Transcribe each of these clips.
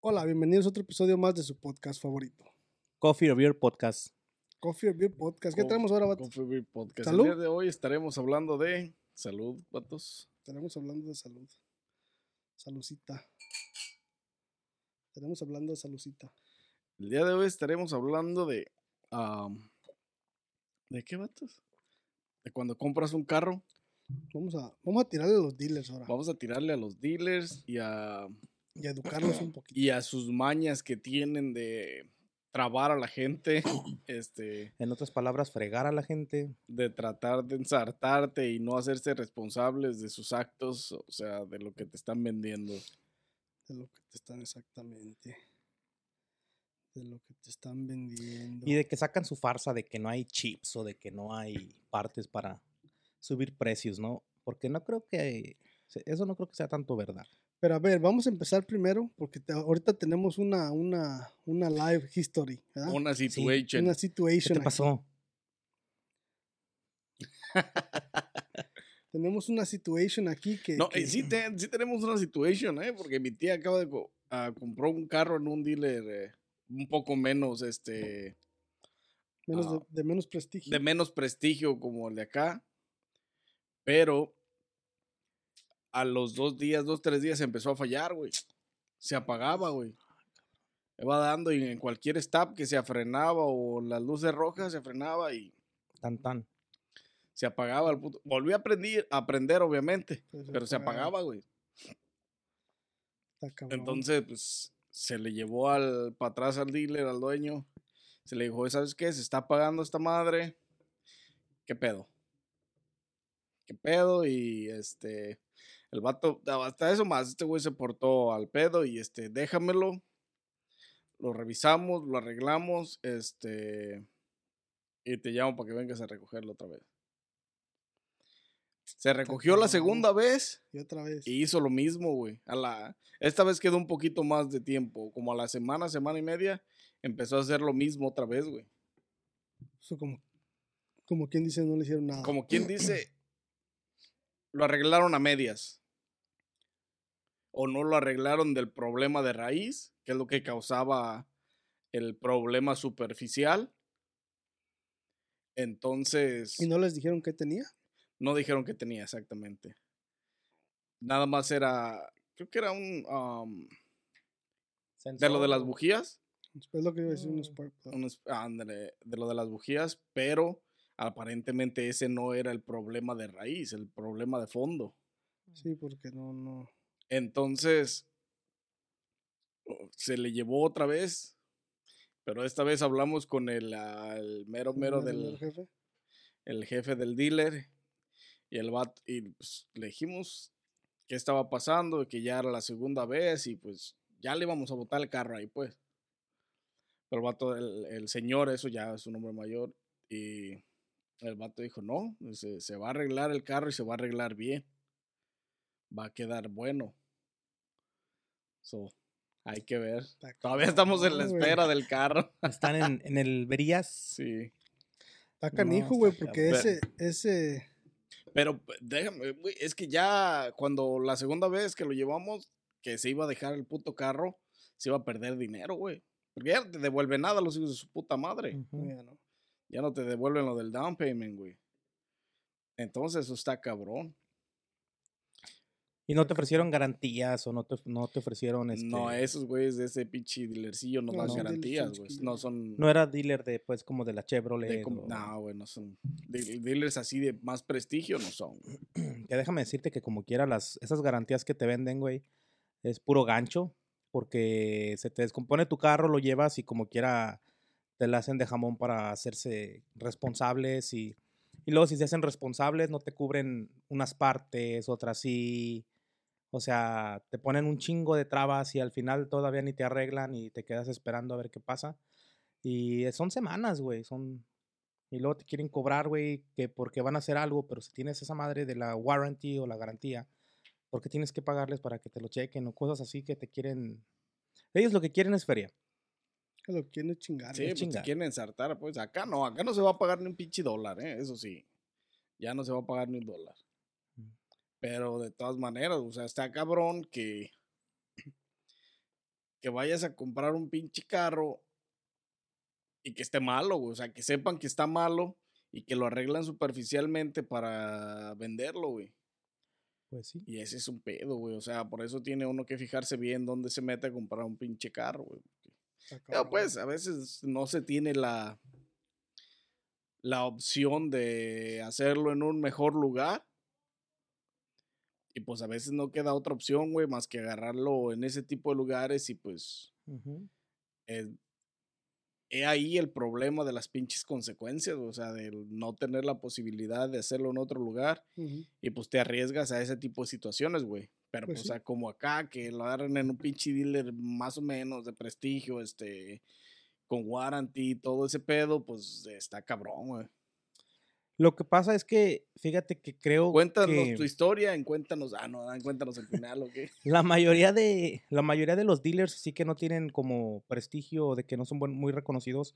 Hola, bienvenidos a otro episodio más de su podcast favorito. Coffee or Beer Podcast. Coffee or Beer Podcast. ¿Qué Co- tenemos ahora, vatos? Coffee Beer Podcast. ¿Salud? El día de hoy estaremos hablando de salud, vatos. Estaremos hablando de salud. Salucita. Estaremos hablando de salucita. El día de hoy estaremos hablando de... ¿De qué, vatos? De cuando compras un carro, Vamos a, vamos a tirarle a los dealers ahora. vamos a tirarle a los dealers y a, Y a educarlos un poquito. y a sus mañas que tienen de trabar a la gente, este, En otras palabras, fregar a la gente. de tratar de ensartarte y no hacerse responsables de sus actos, o sea, de lo que te están vendiendo. De lo que te están exactamente. De lo que te están vendiendo. Y de que sacan su farsa de que no hay chips o de que no hay partes para subir precios, ¿no? Porque no creo que... Eso no creo que sea tanto verdad. Pero a ver, vamos a empezar primero porque te- ahorita tenemos una, una, una live history. ¿verdad? Una situation. Una ¿Qué situation. te aquí. pasó? Tenemos una situation aquí que. No, que- eh, sí, te- sí tenemos una situation, ¿eh? Porque mi tía acaba de co- ah, compró un carro en un dealer eh, un poco menos, este, menos ah, de, de menos prestigio. de menos prestigio como el de acá. Pero a los dos días, dos, tres días empezó a fallar, güey. Se apagaba, güey. Iba dando y en cualquier stop que se frenaba o las luces rojas se frenaba y Tan tan. se apagaba el puto. Volví a aprender, a aprender, obviamente, Pero se pero se apagaba. güey. Entonces, pues, se le llevó al para atrás al dealer, al dueño. Se le dijo, ¿sabes qué? Se está pagando esta madre. ¿Qué pedo? ¿Qué pedo? Y este, el vato, hasta eso más, este güey se portó al pedo y este, déjamelo. Lo revisamos, lo arreglamos, este, y te llamo para que vengas a recogerlo otra vez. Se recogió la segunda vez Y otra vez. y hizo lo mismo, güey. A la, esta vez quedó un poquito más de tiempo. Como a la semana, semana y media, empezó a hacer lo mismo otra vez, güey. Eso como, como quien dice, no le hicieron nada. Como quien dice, lo arreglaron a medias. O no lo arreglaron del problema de raíz, que es lo que causaba el problema superficial. Entonces, ¿Y no les dijeron qué tenía? no dijeron que tenía exactamente. Nada más era, creo que era un... um, de lo de las bujías. Es lo que iba a decir, un Mm. spark plug. ándale, de lo de las bujías, pero aparentemente ese no era el problema de raíz, el problema de fondo. Sí, porque no, no. Entonces, se le llevó otra vez, pero esta vez hablamos con el, el mero mero ¿no era el del jefe? el jefe del dealer y el vato, y pues, le dijimos qué estaba pasando, que ya era la segunda vez y pues ya le íbamos a botar el carro ahí, pues. Pero el vato, el, el señor, eso ya es un hombre mayor, y el vato dijo, no, se, se va a arreglar el carro y se va a arreglar bien. Va a quedar bueno. So, hay que ver. Está Todavía estamos en la espera del carro. Están en, en el Verías. Sí. Está canijo, güey, porque cabrón. ese, ese. Pero déjame, güey, es que ya cuando la segunda vez que lo llevamos, que se iba a dejar el puto carro, se iba a perder dinero, güey. Porque ya no te devuelve nada los hijos de su puta madre. Ya no. Ya no te devuelven lo del down payment, güey. Entonces eso está cabrón. Y no te ofrecieron garantías o no te, no te ofrecieron este. No, esos güeyes de ese pinche dealercillo no, No, dan garantías, güey. No son... No era dealer de pues como de la de Chevrolet. com- o- no, güey, no son... de- Dealers así de más prestigio no son. güey. Que déjame decirte que como quiera las esas garantías que te venden, güey, es puro gancho porque se te descompone tu carro, lo llevas y como quiera te la hacen de jamón para hacerse responsables y, y luego si se hacen responsables no te cubren unas partes, otras sí. O sea, te ponen un chingo de trabas y al final todavía ni te arreglan y te quedas esperando a ver qué pasa. Y eh, son semanas, güey, son... Y luego te quieren cobrar, güey, que porque van a hacer algo, pero si tienes esa madre de la warranty o la garantía, porque tienes que pagarles para que te lo chequen o cosas así que te quieren... Ellos lo que quieren es feria. Que lo quieren chingar. Sí, pues te chingar. quieren ensartar, pues acá no, acá no se va a pagar ni un pinche dólar, ¿eh? Eso sí. Ya no se va a pagar ni un dólar. Mm. Pero de todas maneras, o sea, está cabrón que que vayas a comprar un pinche carro y que esté malo, güey. O sea, que sepan que está malo y que lo arreglan superficialmente para venderlo, güey. Pues sí. Y ese es un pedo, güey. O sea, por eso tiene uno que fijarse bien dónde se mete a comprar un pinche carro, güey. Pero cabrón. pues a veces no se tiene la, la opción de hacerlo en un mejor lugar. Y pues a veces no queda otra opción, güey, más que agarrarlo en ese tipo de lugares y pues eh, he ahí el problema de las pinches consecuencias, o sea, de no tener la posibilidad de hacerlo en otro lugar y pues te arriesgas a ese tipo de situaciones, güey. Pero Pues pues, sí. o sea, como acá, que lo agarran en un pinche dealer más o menos de prestigio, este, con warranty y todo ese pedo, pues está cabrón, güey. Lo que pasa es que, fíjate que creo Cuéntanos que tu historia, en cuéntanos, ah, no, en cuéntanos el final, ¿o qué? la mayoría de la mayoría de los dealers sí que no tienen como prestigio de que no son muy reconocidos.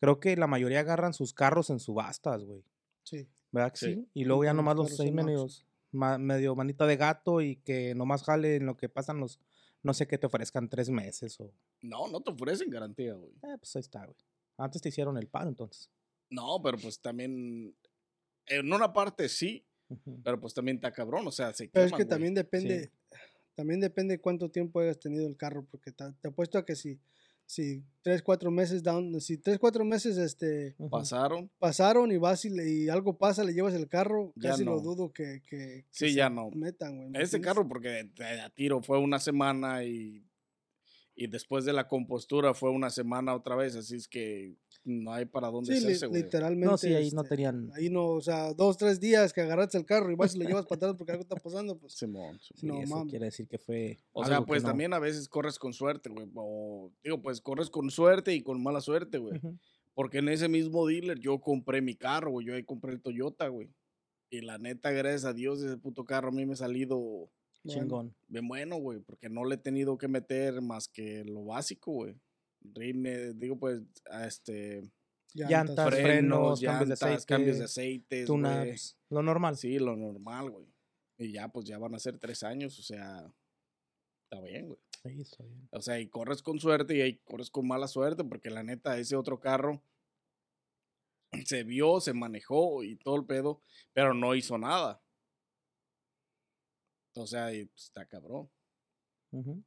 Creo que la mayoría agarran sus carros en subastas, güey. Sí. ¿Verdad que Sí. sí? Y luego ya los nomás los auction. medios, ma- medio manita de gato y que nomás jale en lo que pasan los, no sé qué te ofrezcan tres meses o... No, no te ofrecen garantía, güey. Eh, pues ahí está, güey. Antes te hicieron el paro, entonces. No, pero pues también, en una parte sí, pero pues también está cabrón, o sea, se Pero es que güey. también depende, también depende cuánto tiempo hayas tenido el carro, porque te apuesto a que si, si tres, cuatro meses down, si tres, cuatro meses este. Pasaron, pasaron y vas y, le- y algo pasa, le llevas el carro, Ya casi lo no. dudo que, que, que Sí, se ya no. metan, güey. ¿me Ese carro, porque a tiro fue una semana y, y después de la compostura fue una semana otra vez, así es que no hay para dónde Sí, hacerse, güey. literalmente. No, sí, ahí no este, tenían... Ahí no, o sea, dos, tres días que agarraste el carro y vas y lo llevas para atrás porque algo está pasando, pues. Simón, Simón. Sí, no eso quiere decir que fue O sea, pues no- también a veces corres con suerte, güey. O digo, pues corres con suerte y con mala suerte, güey. Porque en ese mismo dealer yo compré mi carro, güey. Yo ahí compré el Toyota, güey. Y la neta, gracias a Dios, ese puto carro a mí me ha salido Chingón. bien bueno, güey. Porque no le he tenido que meter más que lo básico, güey. Rine, digo, pues, a este, Llantas, frenos, frenos, cambios de llantas, aceite, cambios de aceites. Tune-ups, lo normal. Sí, lo normal, güey. Y ya, pues ya van a ser tres años, o sea, está bien, güey. Sí, está bien. O sea, y corres con suerte y ahí corres con mala suerte, porque la neta, ese otro carro se vio, se manejó y todo el pedo, pero no hizo nada. O sea, y, pues, está cabrón. Ujú.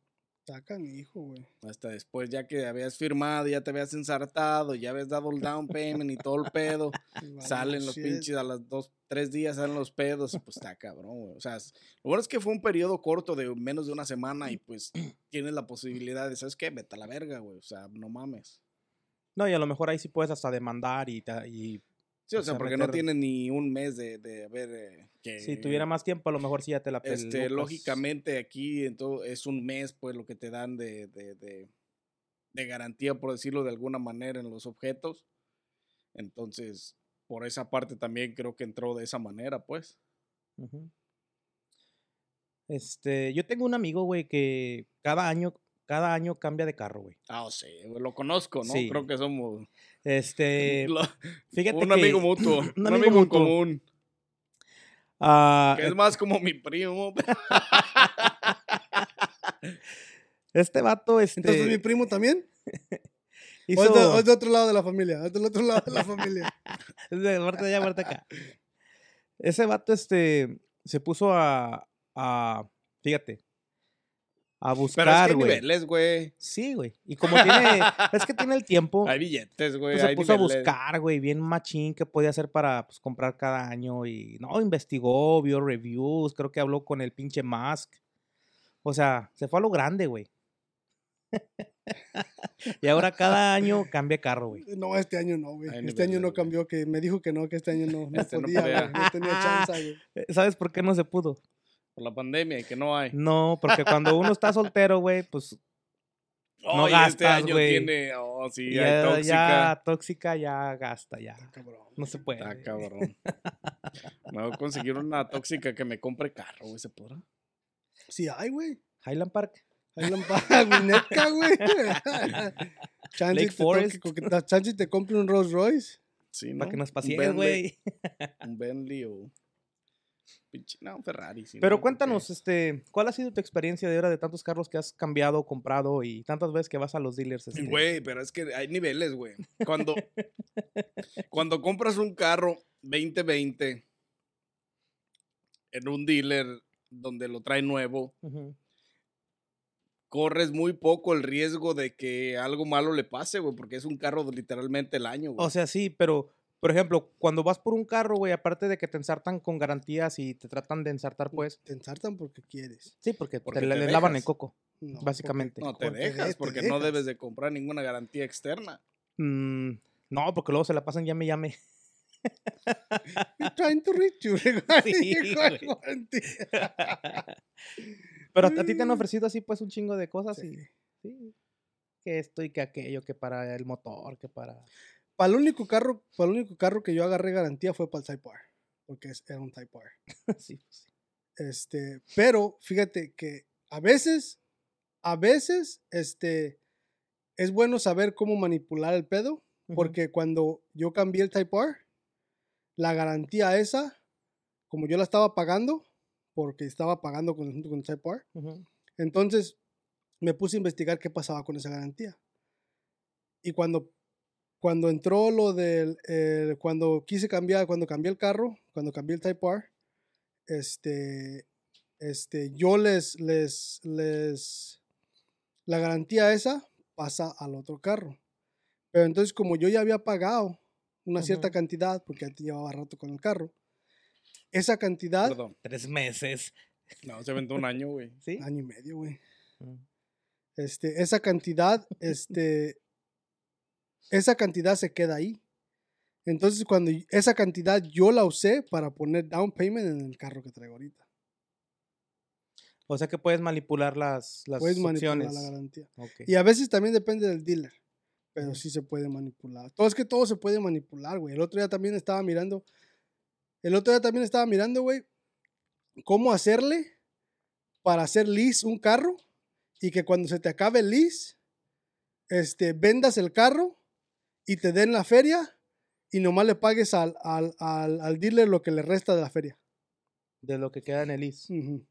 Sacan hijo, güey. Hasta después, ya que habías firmado, ya te habías ensartado, ya habías dado el down payment y todo el pedo, salen los shit. pinches a las dos, tres días, salen los pedos, y pues está cabrón, güey. O sea, lo bueno es que fue un periodo corto de menos de una semana y pues tienes la posibilidad de, ¿sabes qué? Vete a la verga, güey. O sea, no mames. No, y a lo mejor ahí sí puedes hasta demandar y Sí, o O sea, sea, porque no tienes ni un mes de, de haber eh, que... si tuviera más tiempo, a lo mejor sí ya te la Este, pelucas. lógicamente aquí entonces, es un mes, pues, lo que te dan de, de, de, de garantía, por decirlo de alguna manera, en los objetos. Entonces, por esa parte también creo que entró de esa manera, pues. Este, yo tengo un amigo, güey, que cada año, cada año cambia de carro, güey. Ah, sí, güey, lo conozco, ¿no? Sí. Creo que somos Este, fíjate un que amigo mutuo, un un, amigo amigo, mutuo. común, ah, que es más como mi primo. este vato, este, Entonces, ¿mi primo también? hizo, ¿O es, de, o es de otro lado de la familia? ¿Es del otro lado de la familia? es de muerte allá, muerte acá. Ese vato, este, se puso a, a, fíjate, a Pero es que buscar, hay güey. niveles, güey. Sí, güey. Y como tiene, es que tiene el tiempo, Hay billetes, güey. pues se hay puso a buscar, güey, bien machín qué podía hacer para pues, comprar cada año y no, investigó, vio reviews, creo que habló con el pinche Musk. O sea, se fue a lo grande, güey. y ahora cada año cambia carro, güey. No, este año no, güey. Este año no cambió, que me dijo que no, que este año no, no Este no podía, güey. No tenía chance, güey. ¿Sabes por qué no se pudo? Por la pandemia y que no hay. No, porque cuando uno está soltero, güey, pues no Oh, y este gastas, año güey. tiene. Oh, sí, hay ya, tóxica. ya tóxica, ya gasta, ya. Cabrón. No se puede. Está cabrón. Me voy a conseguir una tóxica que me compre carro, güey. ¿Se podrá? Sí hay, güey. Highland Park. Highland Park, neta, güey. Chance Lake te Forest. Chance te compre un Rolls Royce. Sí, ¿no? Para que nos Un paseen, güey. Un Bentley o. pinche- No, un Ferrari. sí, Pero ¿no? cuéntanos, Porque- este, ¿cuál ha sido tu experiencia de ahora de tantos carros que has cambiado, comprado y tantas veces que vas a los dealers? Este? Güey, pero es que hay niveles, güey. Cuando, cuando compras un carro 2020 en un dealer donde lo trae nuevo, corres muy poco el riesgo de que algo malo le pase, güey, porque es un carro de literalmente el año, güey. O sea, sí, pero, por ejemplo, cuando vas por un carro, güey, aparte de que te ensartan con garantías y te tratan de ensartar, pues, Te ensartan porque quieres. sí, porque, Porque te, le- te le lavan el coco. No, Básicamente. no te porque dejas, te porque no dejas. debes de comprar ninguna garantía externa. Mm, no, porque luego se la pasan llame, llame. We're trying to reach you. Sí. Pero a ti te han Mm. ofrecido así, pues, un chingo de cosas Sí. y, sí, que esto y que aquello, que para el motor, que para... Para el único carro, para el único carro que yo agarré garantía fue para el Type R, porque era un Type R. sí, sí. Este, pero fíjate que a veces, a veces, este, es bueno saber cómo manipular el pedo, porque cuando yo cambié el Type R, la garantía esa, como yo la estaba pagando, porque estaba pagando con, junto con el Type R, Ujú. entonces me puse a investigar qué pasaba con esa garantía. Y cuando, cuando entró lo del, el- cuando quise cambiar, cuando cambié el carro, cuando cambié el Type R, este, este, yo les, les, les, la garantía esa pasa al otro carro. Pero entonces como yo ya había pagado una cierta Ujú. cantidad, porque ya llevaba rato con el carro, esa cantidad, Perdón. Tres meses. No, se aventó un año, güey. ¿Sí? año y medio, güey. Mm. este, esa cantidad, este, esa cantidad se queda ahí. Entonces, cuando esa cantidad yo la usé para poner down payment en el carro que traigo ahorita. O sea que puedes manipular las, las Puedes manipular opciones. la garantía. Y a veces también depende del dealer, pero sí se puede manipular. Todo es que todo se puede manipular, güey. El otro día también estaba mirando, el otro día también estaba mirando, güey, cómo hacerle para hacer lease un carro y que cuando se te acabe el lease, este, vendas el carro y te den la feria y nomás le pagues al, al, al, al dealer lo que le resta de la feria. De lo que queda en el IS. Ujú.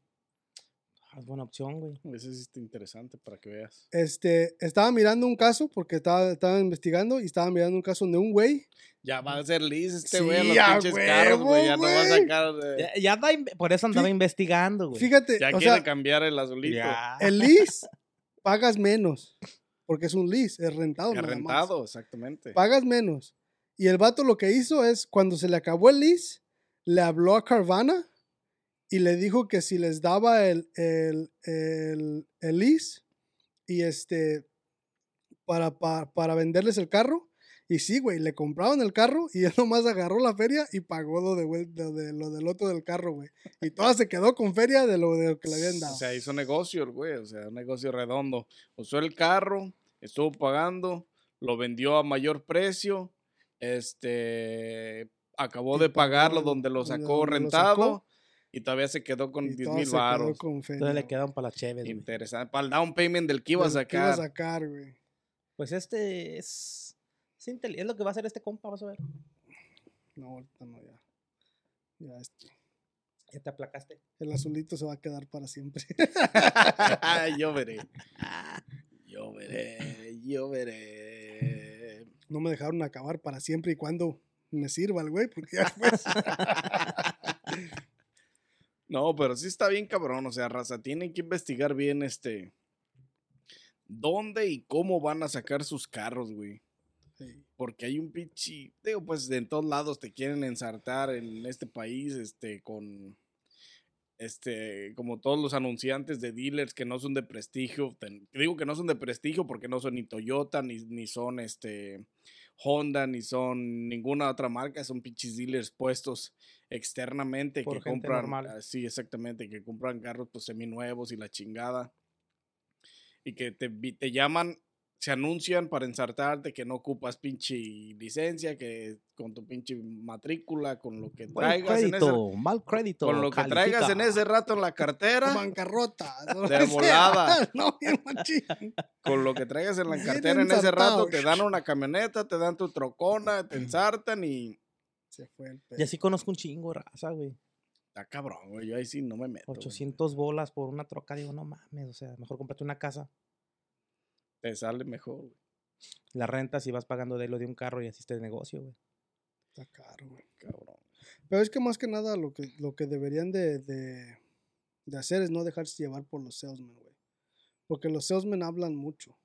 Ah, Es buena opción, güey. Ese sí está interesante para que veas. Este, estaba mirando un caso porque estaba, estaba investigando y estaba mirando un caso de un güey Ya va a ser Liz este Sí, güey a los pinches carros, güey. Ya huevo, no va a sacar. de- Ya, ya por eso andaba Fí- investigando, güey. Fíjate, Ya o quiere sea, cambiar el azulito. Ya. el lease pagas menos porque es un lease, es rentado. Es nada más. rentado, exactamente. Pagas menos. Y el vato lo que hizo es, cuando se le acabó el lease, le habló a Carvana y le dijo que si les daba el, el, el, el lease y este, para, para, para venderles el carro. Y sí, güey, le compraron el carro y él nomás agarró la feria y pagó lo, de, lo, de, lo del otro del carro, güey. Y toda se quedó con feria de lo, de lo que le habían dado. O sea, hizo negocio el güey, o sea, un negocio redondo. Usó el carro, estuvo pagando, lo vendió a mayor precio, este, acabó de pagarlo donde lo sacó donde lo rentado sacó. y todavía se quedó con Y 10 toda mil baros. Entonces le quedan para las cheves. Interesante. Para el down payment del que iba a que iba a sacar. sacar, güey. Pues este es... Es, intel- es lo que va a hacer este compa, vas a ver. No, ahorita no, ya. Ya, este, Ya te aplacaste. el azulito se va a quedar para siempre. yo veré. Yo veré, yo veré. no me dejaron acabar para siempre y cuando me sirva el güey, porque ya después. No, pero sí está bien cabrón, o sea, raza, tienen que investigar bien este dónde y cómo van a sacar sus carros, güey. Sí. Porque hay un pinche, digo, pues de en todos lados te quieren ensartar en este país, este, con, este, como todos los anunciantes de dealers que no son de prestigio. ten- digo que no son de prestigio porque no son ni Toyota, ni, ni son, este, Honda, ni son ninguna otra marca, son pinches dealers puestos externamente Por que compran, normal. ah, sí, exactamente, que compran carros pues seminuevos y la chingada. Y que te, te llaman, se anuncian para ensartarte que no ocupas pinche licencia, que con tu pinche matrícula, con lo que Buen traigas en ese, crédito, mal crédito. con lo que traigas en ese rato en la cartera, Bancarrota. De volada. no, con lo que traigas en la Bien cartera en ese rato, te dan una camioneta, te dan tu trocona, te ensartan y Se fue el pedo. Y así conozco un chingo de raza, güey. está cabrón, güey. Yo ahí sí no me meto. güey. 800 bolas por una troca, digo, no mames, o sea, mejor cómprate una casa. Te sale mejor, güey. La rentas y vas pagando de lo de un carro y así está el negocio, güey. Está caro, güey. Cabrón. Pero es que más que nada lo que, lo que deberían de, de, de hacer es no dejarse llevar por los salesmen, güey. Porque los salesmen hablan mucho.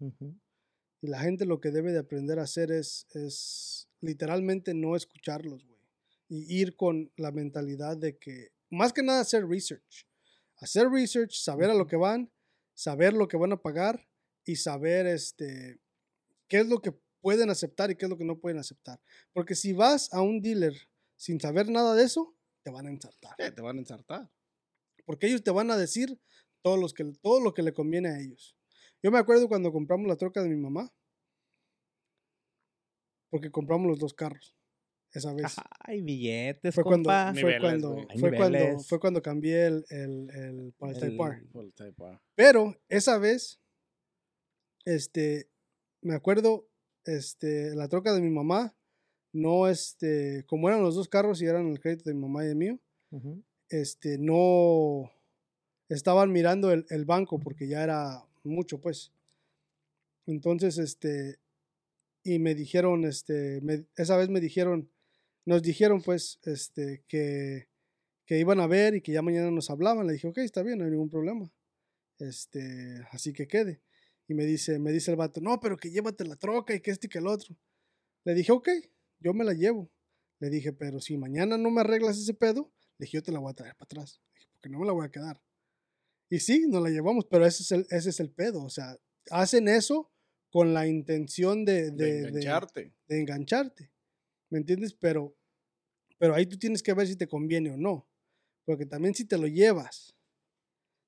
Y la gente lo que debe de aprender a hacer es, es literalmente no escucharlos, güey. Y ir con la mentalidad de que, más que nada, hacer research. Hacer research, saber a lo que van, saber lo que van a pagar y saber este, qué es lo que pueden aceptar y qué es lo que no pueden aceptar. Porque si vas a un dealer sin saber nada de eso, te van a ensartar. Eh, te van a ensartar. Porque ellos te van a decir todo, los que, todo lo que le conviene a ellos. Yo me acuerdo cuando compramos la troca de mi mamá. Porque compramos los dos carros. Esa vez. Ay, billetes, Fue cuando, compa. fue, Niveles, cuando, fue, cuando, niveles. fue cuando cambié el, el, el para el Type El- R. Por el Type R. Pero esa vez, este, me acuerdo, este, la troca de mi mamá, no, este, como eran los dos carros y eran el crédito de mi mamá y el mío, este, no estaban mirando el, el banco porque ya era mucho, pues. Entonces, este, y me dijeron, este, me- esa vez me dijeron, nos dijeron, pues, este, que, que iban a ver y que ya mañana nos hablaban. Le dije, ok, está bien, no hay ningún problema. Este, así que quede. Y me dice, me dice el vato, no, pero que llévate la troca y que este y que el otro. Le dije, ok, yo me la llevo. Le dije, pero si mañana no me arreglas ese pedo, le dije, yo te la voy a traer para atrás. Le dije, porque no me la voy a quedar. Y sí, nos la llevamos, pero ese es el, ese es el pedo. O sea, hacen eso con la intención de, De, de, de- engancharte. de engancharte. ¿Me entiendes? Pero, pero ahí tú tienes que ver si te conviene o no. Porque también si te lo llevas,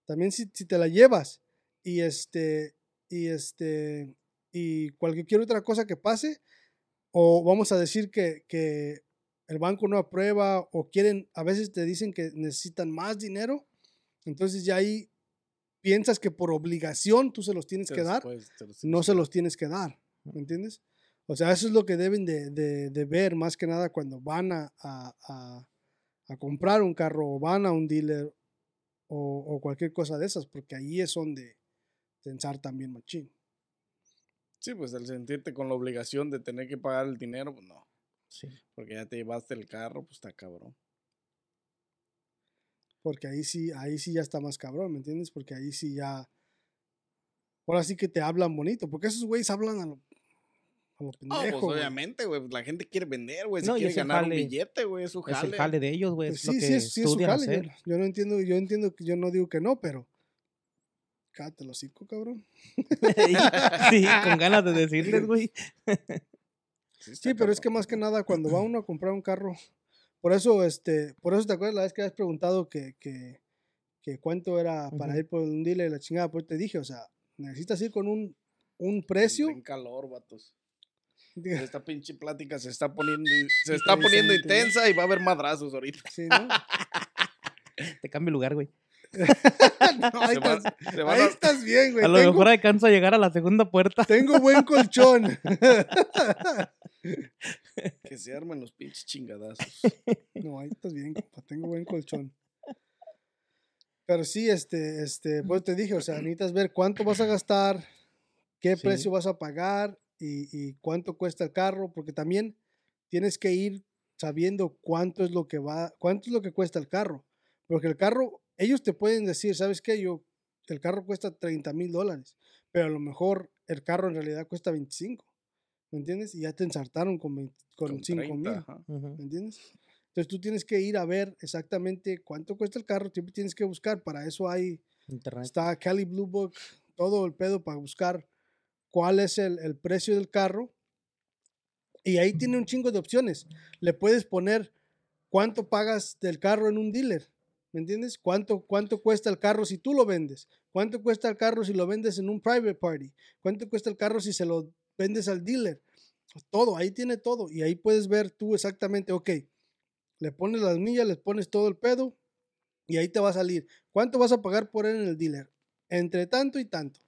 también si, si te la llevas y este, y este, y cualquier otra cosa que pase, o vamos a decir que, que el banco no aprueba o quieren, a veces te dicen que necesitan más dinero, entonces ya ahí piensas que por obligación tú se los tienes que dar no se los tienes que dar, ¿me entiendes? O sea, eso es lo que deben de, de- de ver más que nada cuando van a, a- a- a comprar un carro o van a un dealer o, o cualquier cosa de esas, porque ahí es donde pensar también machín. Sí, pues el sentirte con la obligación de tener que pagar el dinero, pues no. Sí. Porque ya te llevaste el carro, pues está cabrón. Porque ahí sí, ahí sí ya está más cabrón, ¿me entiendes? Porque ahí sí ya. Ahora sí que te hablan bonito, porque esos güeyes hablan a lo, a lo No, pendejo. pues güey. obviamente, güey. pues, La gente quiere vender, güey. No, y quiere es el ganar un billete, güey. Es su Es jale. el jale de ellos, güey. Pues es sí, sí, es, sí es su jale. Yo, no entiendo, yo entiendo que yo no digo que no, pero. Cállate los hocico, cabrón. sí, con ganas de decirles, güey. Sí, pero es que más que nada cuando va uno a comprar un carro, por eso, este, por eso te acuerdas la vez que habías preguntado que, que, que cuánto era para ir por un dealer y la chingada, pues te dije, o sea, necesitas ir con un, un precio. En calor, vatos. Esta pinche plática se está poniendo, se está poniendo intensa y va a haber madrazos ahorita. Sí, ¿no? Te cambio lugar, güey. No, ahí, estás, se van ahí a- estás bien, güey. A lo Tengo, mejor alcanzo a llegar a la segunda puerta. tengo buen colchón. que se armen los pinches chingadazos. No, ahí estás bien, compa. Tengo buen colchón. Pero sí, este, este, pues te dije, o sea, necesitas ver cuánto vas a gastar, qué Sí. precio vas a pagar y, y cuánto cuesta el carro, porque también tienes que ir sabiendo cuánto es lo que va, cuánto es lo que cuesta el carro. Porque el carro, ellos te pueden decir, ¿sabes qué? Yo, el carro cuesta 30 mil dólares, pero a lo mejor el carro en realidad cuesta 25, ¿me entiendes? Y ya te ensartaron con, 20 con, Con 5 30, mil. ¿Me entiendes? Entonces tú tienes que ir a ver exactamente cuánto cuesta el carro, siempre tienes que buscar, para eso hay, Internet. está Cali Blue Book, todo el pedo para buscar cuál es el, el precio del carro Y ahí tiene un chingo de opciones. Le puedes poner cuánto pagas del carro en un dealer. ¿Me entiendes? ¿Cuánto, ¿Cuánto cuesta el carro si tú lo vendes? ¿Cuánto cuesta el carro si lo vendes en un private party? ¿Cuánto cuesta el carro si se lo vendes al dealer? Todo, ahí tiene todo. Y ahí puedes ver tú exactamente, ok, le pones las millas, le pones todo el pedo y ahí te va a salir. ¿Cuánto vas a pagar por él en el dealer? Entre tanto y tanto.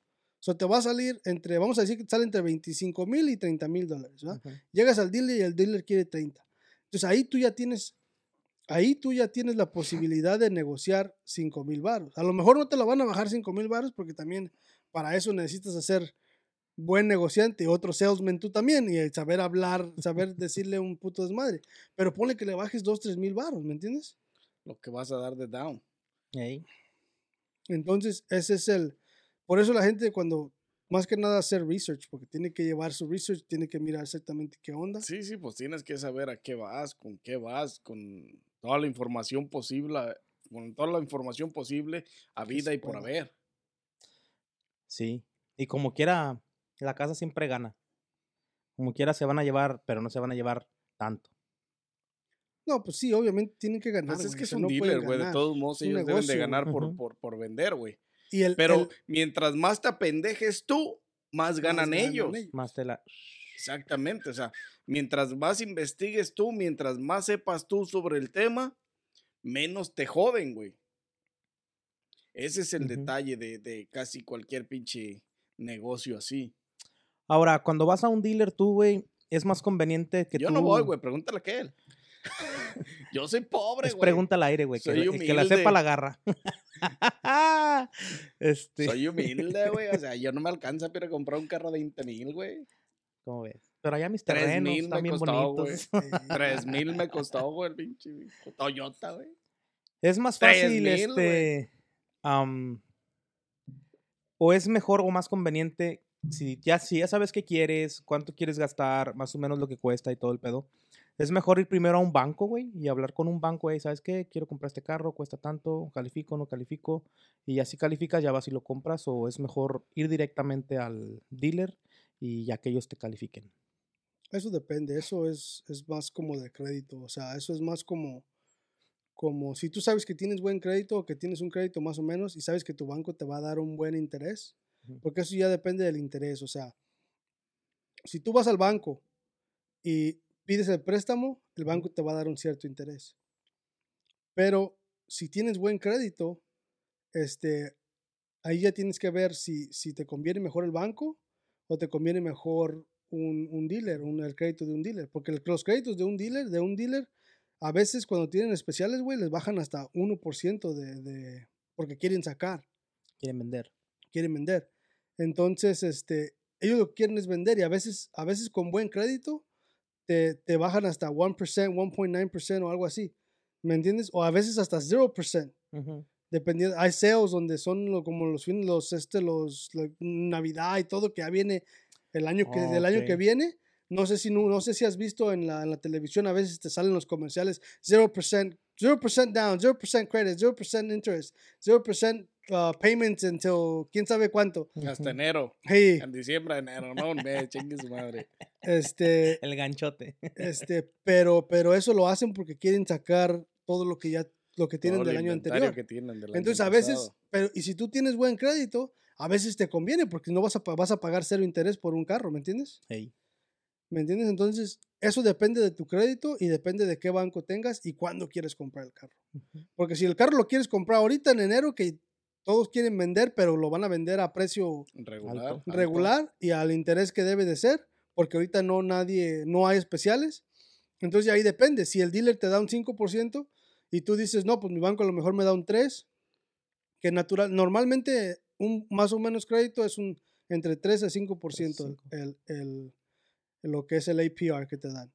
O te va a salir entre, vamos a decir que sale entre 25 mil y 30 mil dólares. Llegas al dealer y el dealer quiere 30. Entonces ahí tú ya tienes, ahí tú ya tienes la posibilidad de negociar 5 mil baros. A lo mejor no te lo van a bajar 5 mil baros porque también para eso necesitas hacer buen negociante, otro salesman tú también, y saber hablar, saber decirle un puto desmadre. Pero ponle que le bajes 2, 3 mil baros, ¿me entiendes? Lo que vas a dar de down. Entonces, ese es el. Por eso la gente, cuando más que nada hacer research, porque tiene que llevar su research, tiene que mirar exactamente qué onda. Sí, sí, pues tienes que saber a qué vas, con qué vas, con toda la información posible, con toda la información posible a vida y por haber. Sí, y como quiera, la casa siempre gana. Como quiera se van a llevar, pero no se van a llevar tanto. No, pues sí, obviamente tienen que ganar. Pues es que es un dealer, güey. De todos modos, ellos deben de ganar por, por, por, vender, güey. Pero mientras más te apendejes tú, más ganan, ellos. Más te la... Exactamente, o sea, mientras más investigues tú, mientras más sepas tú sobre el tema, menos te joden, güey. Ese es el detalle de, de casi cualquier pinche negocio así. Ahora, cuando vas a un dealer tú, güey, es más conveniente que Yo tú... no voy, güey, pregúntale a él. Yo soy pobre, es pregunta al aire, güey. Que, que, la sepa la garra. este... Soy humilde, güey. O sea, yo no me alcanza para comprar un carro de 20 mil, güey. ¿Cómo ves? Pero allá mis terrenos están bien costó, bonitos. Tres mil me costó, güey, el pinche Toyota, güey. Es más fácil, este... o es mejor o más conveniente si ya, si ya sabes qué quieres, cuánto quieres gastar, más o menos lo que cuesta y todo el pedo, es mejor ir primero a un banco, güey, y hablar con un banco, güey, ¿sabes qué? Quiero comprar este carro, cuesta tanto, califico, no califico, y así calificas, ya vas y lo compras, o es mejor ir directamente al dealer y ya que ellos te califiquen. Eso depende, eso es, es más como de crédito, o sea, eso es más como, como si tú sabes que tienes buen crédito o que tienes un crédito más o menos y sabes que tu banco te va a dar un buen interés, porque eso ya depende del interés. O sea, si tú vas al banco y pides el préstamo, el banco te va a dar un cierto interés. Pero si tienes buen crédito, este, ahí ya tienes que ver si, si te conviene mejor el banco o te conviene mejor un, un dealer, un, el crédito de un dealer. Porque los créditos de un dealer, de un dealer, a veces cuando tienen especiales, güey, les bajan hasta 1% de, de, porque quieren sacar. Quieren vender quieren vender. Entonces, este, ellos lo que quieren es vender y a veces, a veces con buen crédito te, te bajan hasta 1%, 1.9% o algo así. ¿Me entiendes? O a veces hasta 0%. Dependiendo, hay sales donde son como los fines, los, este, los, Navidad y todo que ya viene el año que, del año que viene. No sé si no, no sé si has visto en la, en la televisión, a veces te salen los comerciales 0%, 0% down, 0% credit, 0% interest, 0% Uh, payments until quién sabe cuánto. Hasta enero. En diciembre, enero, no, me chingue su madre. Este. El ganchote. Este, pero, pero eso lo hacen porque quieren sacar todo lo que ya, lo que tienen del año anterior. Entonces, a veces, pero, y si tú tienes buen crédito, a veces te conviene porque no vas a, vas a pagar cero interés por un carro, ¿me entiendes? ¿Me entiendes? Entonces, eso depende de tu crédito y depende de qué banco tengas y cuándo quieres comprar el carro. Porque si el carro lo quieres comprar ahorita en enero, que todos quieren vender, pero lo van a vender a precio regular, regular y al interés que debe de ser, porque ahorita no nadie, no hay especiales. Entonces ahí depende. Si el dealer te da un 5% y tú dices, no, pues mi banco a lo mejor me da un 3%, que natural, normalmente un más o menos crédito es un entre 3 a 5% el, el, lo que es el APR que te dan.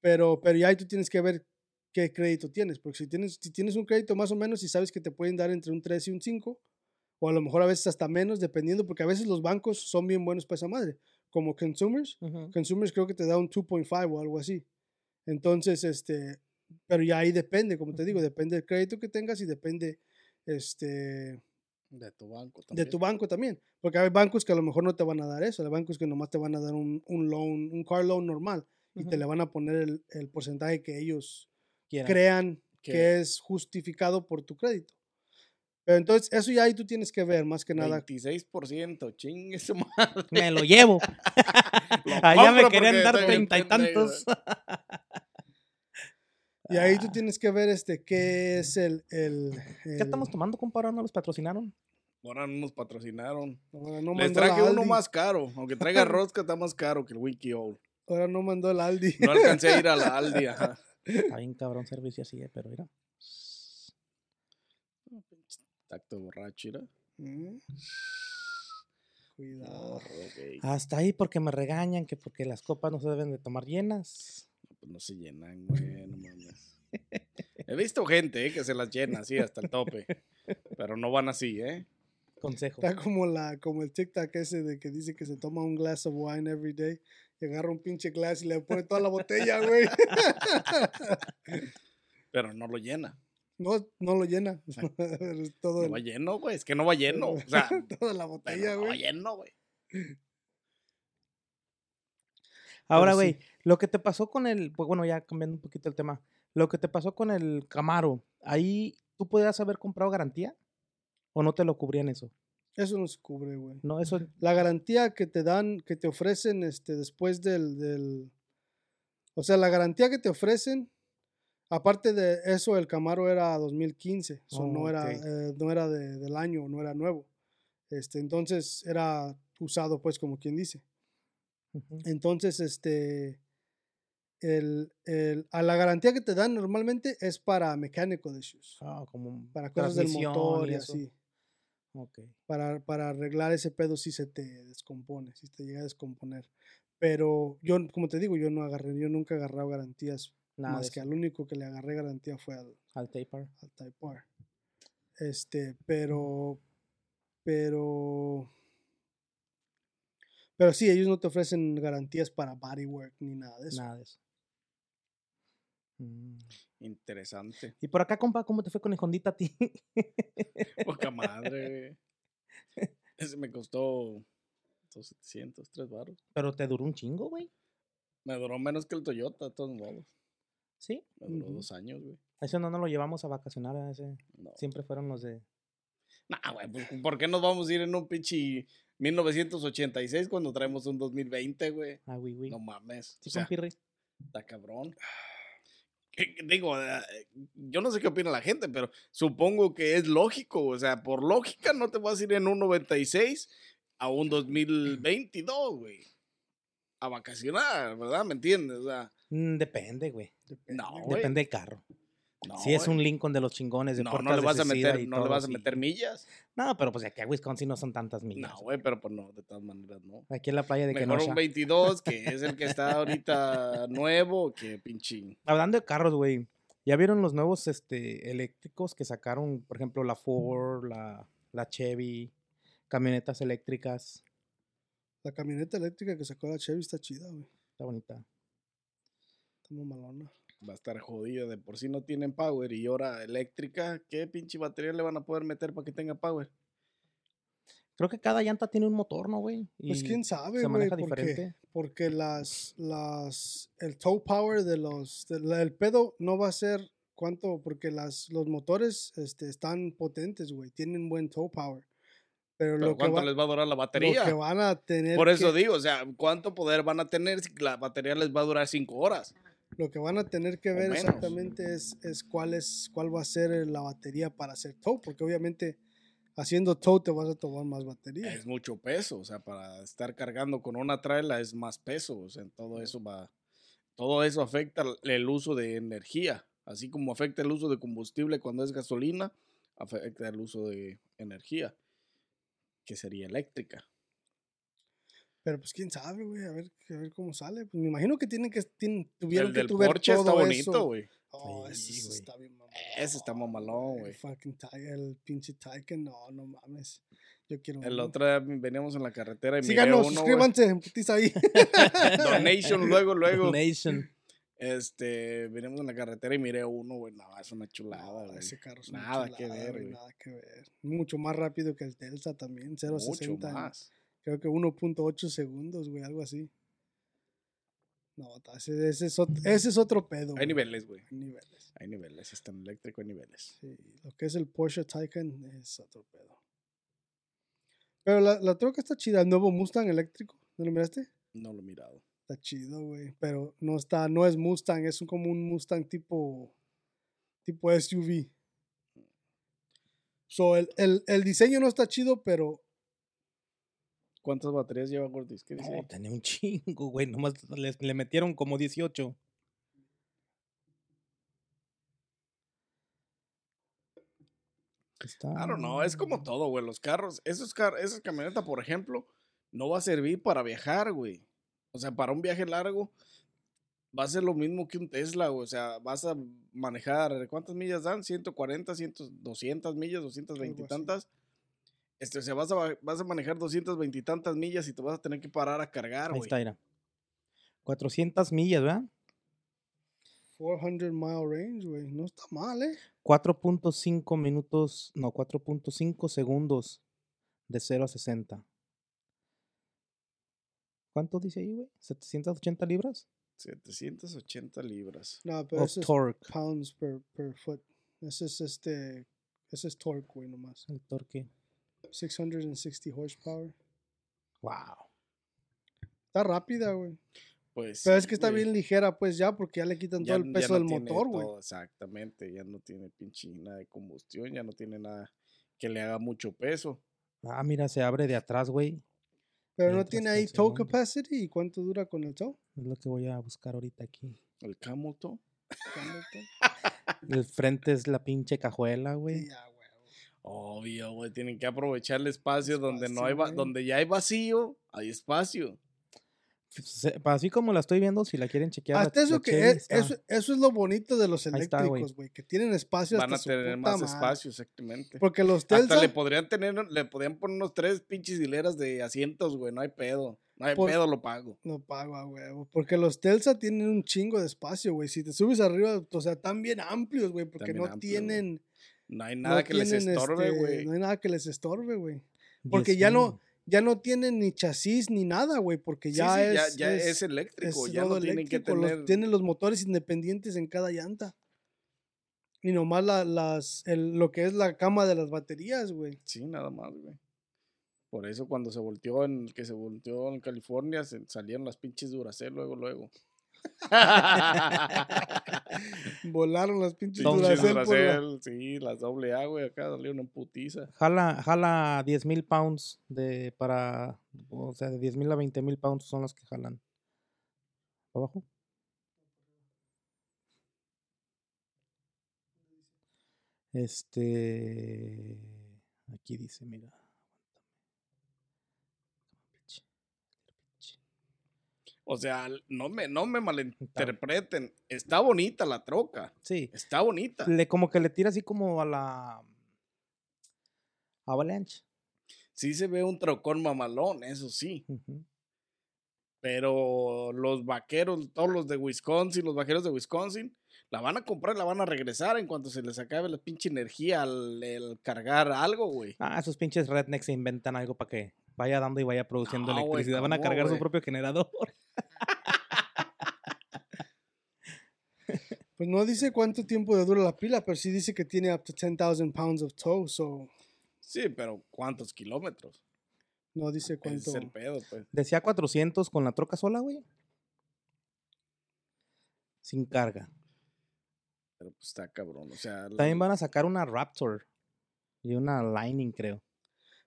pero, pero ya ahí tú tienes que ver qué crédito tienes, porque si tienes, si tienes un crédito más o menos y sabes que te pueden dar entre un 3 y un 5, o a lo mejor a veces hasta menos, dependiendo, porque a veces los bancos son bien buenos para esa madre, como Consumers, Consumers creo que te da un 2.5 o algo así. Entonces, este, pero ya ahí depende, como te digo, depende del crédito que tengas y depende, este, De tu banco de también. tu banco también. Porque hay bancos que a lo mejor no te van a dar eso. Hay bancos que nomás te van a dar un, un loan, un car loan normal. Y te Ujú. le van a poner el, el porcentaje que ellos Quiera. crean que Que- es justificado por tu crédito. Pero entonces, eso ya ahí tú tienes que ver, más que nada. 26%, chingue su madre. Me lo llevo. Lo Allá me querían dar treinta y tantos. Y ahí Ah. tú tienes que ver este qué es el. el, ¿Qué estamos tomando, compadre? ¿No los patrocinaron? Ahora no nos patrocinaron. Ahora no Les traje uno más caro. Aunque traiga rosca, está más caro que el Wiki Owl. Ahora no mandó el Aldi. No alcancé a ir a la Aldi. ajá. Está bien cabrón servicio así, eh, pero mira. Tacto borracho, mira. Mm. Cuidado. Hasta ahí porque me regañan que porque las copas no se deben de tomar llenas. Pues no se llenan, güey, no mames. He visto gente eh, que se las llena así hasta el tope. Pero no van así, ¿eh? Consejo. Está como la, como el TikTok ese de que dice que se toma un glass of wine every day y agarra un pinche glass y le pone toda la botella, güey. Pero no lo llena. No, no lo llena. Todo No el- va lleno, güey. Es que no va lleno. O sea, toda la botella, no va güey. lleno, güey. Ahora, güey, sí. lo que te pasó con el, pues bueno, ya cambiando un poquito el tema, lo que te pasó con el Camaro, ahí tú podías haber comprado garantía o no te lo cubrían eso. Eso no se cubre, güey. No, eso La garantía que te dan, que te ofrecen este, después del, del... O sea, la garantía que te ofrecen, aparte de eso, el Camaro era 2015. so Oh, no era, eh, no era de- del año, no era nuevo. Este, entonces era usado, pues, como quien dice. Entonces, este, el, el- a la garantía que te dan normalmente es para mechanical issues, ah, como para cosas del motor y así, Ok. para, para arreglar ese pedo si se te descompone, si te llega a descomponer. Pero yo, como te digo, yo no agarré, yo nunca he agarrado garantías, Nada más que al único que le agarré garantía fue al, al taper. al Type R. Este, pero, pero, pero sí, ellos no te ofrecen garantías para bodywork ni nada de eso. Nada de eso. Mm. Interesante. Y por acá, compa, ¿cómo te fue con el Hondita a ti? Poca madre, güey. Ese me costó 700, 3 baros. Pero te duró un chingo, güey. Me duró menos que el Toyota, de todos modos. Sí. Me duró dos años, güey. Eso no nos lo llevamos a vacacionar, a ese. No. Siempre fueron los de. Nah, güey, pues, ¿por qué nos vamos a ir en un pinche 1986 cuando traemos un 2020, güey? Ah, güey, güey. No mames. Sí, o sea, compirri. está cabrón. ¿Qué- qué Digo, eh, yo no sé qué opina la gente, pero supongo que es lógico. O sea, por lógica no te vas a ir en un 96 a un 2022, güey. A vacacionar, ¿verdad? ¿Me entiendes? O sea, Mm, depende, güey. No, güey. Depende del carro. No, si es un Lincoln de los chingones de No, no le vas a meter, no le vas a sí. meter millas. No, pero pues aquí a Wisconsin no son tantas millas. No, güey, pero pues no, de todas maneras no. Aquí en la playa de Mejor Kenosha. un 22, que es el que está ahorita nuevo, que pinche. Hablando de carros, güey. ¿Ya vieron los nuevos este, eléctricos que sacaron, por ejemplo, la Ford, la, la Chevy, camionetas eléctricas? La camioneta eléctrica que sacó la Chevy está chida, güey. Está bonita. Está muy malona. Va a estar jodida. De por sí no tienen power y ahora eléctrica. ¿Qué pinche batería le van a poder meter para que tenga power? Creo que cada llanta tiene un motor, ¿no, güey? Pues quién sabe, se güey, maneja porque, diferente. porque las, las, el tow power de los, de la- el pedo no va a ser cuánto, porque las, los motores, este, están potentes, güey, tienen buen tow power. Pero, Pero lo, que ¿cuánto va- les va a durar la lo batería? que van a tener Por eso que- digo, o sea, ¿cuánto poder van a tener si la batería les va a durar 5 horas? Lo que van a tener que ver exactamente es, es cuál es cuál va a ser la batería para hacer tow, porque obviamente haciendo tow te vas a tomar más batería. Es mucho peso, o sea, para estar cargando con una traila es más peso, o sea, todo eso va, todo eso afecta el uso de energía, así como afecta el uso de combustible cuando es gasolina, afecta el uso de energía, que sería eléctrica. Pero pues quién sabe, güey, a ver, a ver cómo sale. Pues me imagino que tienen que tienen, tuvieron El que del tuver Porsche está todo bonito, eso. güey. Oh, Sí, ese güey. está bien mamalón. Ese está mamalón, El güey. fucking Ti- el pinche Taycan, no, no mames. Yo quiero El uno. otro día veníamos en la carretera y miré Síganos, uno, güey. suscríbanse, putiza ahí. Donation luego, luego. Nation. Este, venimos en la carretera y miré uno, güey. No, es una chulada, güey. ese carro es una Nada que chulada, ver, güey. Nada que ver. Mucho más rápido que el Telsa también, Mucho 0.60. en- más. Creo que 1.8 segundos, güey, algo así. No, ese, ese es, ot- ese es otro pedo. Hay güey. niveles, güey. Hay niveles. Hay niveles. Está en eléctrico, hay niveles. Sí, lo que es el Porsche Taycan es otro pedo. Pero la, la troca está chida. El nuevo Mustang eléctrico, ¿no lo miraste? No lo he mirado. Está chido, güey. Pero no está, no es Mustang, es como un Mustang tipo, tipo SUV. So, el, el, el diseño no está chido, pero ¿Cuántas baterías lleva Gordis? ¿Qué dice? No, ahí? tenía un chingo, güey. Nomás le, le metieron como 18. Está... Don't know, es como todo, güey. Los carros, esos car esa camioneta, por ejemplo, no va a servir para viajar, güey. O sea, para un viaje largo va a ser lo mismo que un Tesla, güey. O sea, vas a manejar, ¿cuántas millas dan? 140, 100, 200 millas, 220 y así. Este, o sea, vas a, va- vas a manejar 220 y tantas millas y te vas a tener que parar a cargar, Ahí güey. está, mira. 400 millas, ¿verdad? 400 mile range, güey. No está mal, ¿eh? 4.5 minutos, no, 4.5 segundos de 0 a 60. ¿Cuánto dice ahí, güey? ¿780 libras? 780 libras. No, pero Of eso es torque. pounds per, per foot. Ese es este, ese es torque, güey, nomás. El torque. 660 horsepower. Wow. Está rápida, güey. Pues Pero sí, es que está bien ligera, pues ya, porque ya le quitan todo el peso no del motor, güey. Exactamente, ya no tiene pinche nada de combustión, ya no tiene nada que le haga mucho peso. Ah, mira, se abre de atrás, güey. Pero no tiene ahí tow capacity. ¿Y cuánto dura con el tow? Es lo que voy a buscar ahorita aquí. El Camoto. ¿Cuándo el tow? El frente es la pinche cajuela, güey. Güey. Obvio, güey, tienen que aprovechar el espacio, donde no hay va- güey. donde ya hay vacío, hay espacio. Se- Así como la estoy viendo, si la quieren chequear. la- Hasta eso la que es, eso, eso es lo bonito de los güey. eléctricos, güey, que tienen espacio Van a hasta su tener puta más madre. espacio, exactamente. Porque los Hasta Tesla, le podrían tener, le podrían poner unos tres pinches hileras de asientos, güey, no hay pedo. No hay Por- pedo, lo pago. no pago a huevo. Porque los Telsa tienen un chingo de espacio, güey. Si te subes arriba, o sea, están bien amplios, güey, porque no güey. No hay no nada que les estorbe, este, güey. No hay nada que les estorbe, güey. Porque ya 10,000. no, ya no tienen ni chasis ni nada, güey, porque ya, sí, es, ya, ya es, es eléctrico, es ya no tienen que los- tener... tienen los motores independientes en cada llanta. Y nomás la- las, el- lo que es la cama de las baterías, güey. Sí, nada más, güey. Por eso cuando se volteó en que se volteó en California, se salieron las pinches Duracell luego, luego. Volaron las pinches Duracell la- sí, las doble A, güey, acá salieron en putiza. Jala, jala 10 mil pounds de para, o sea, de 10 mil a 20 mil pounds son las que jalan. ¿Abajo? Este, aquí dice, mira. O sea, no me, no me malinterpreten. Está bonita la troca. Sí, Está bonita. le, como que le tira así como a la Avalanche. Sí se ve un trocón mamalón, eso sí. Pero los vaqueros, todos los de Wisconsin, los vaqueros de Wisconsin, la van a comprar, la van a regresar en cuanto se les acabe la pinche energía al, al cargar algo, güey. Ah, esos pinches rednecks se inventan algo para que vaya dando y vaya produciendo No, electricidad. Van a ¿cómo, cargar su propio generador. Pues no dice cuánto tiempo de dura la pila, pero sí dice que tiene up to 10,000 pounds of tow, so Sí, pero ¿cuántos kilómetros? no dice cuánto. es el pedo, pues. Decía 400 con la troca sola, güey. Sin carga. Pero pues está cabrón. O sea, También van a sacar una Raptor y una Lightning, creo.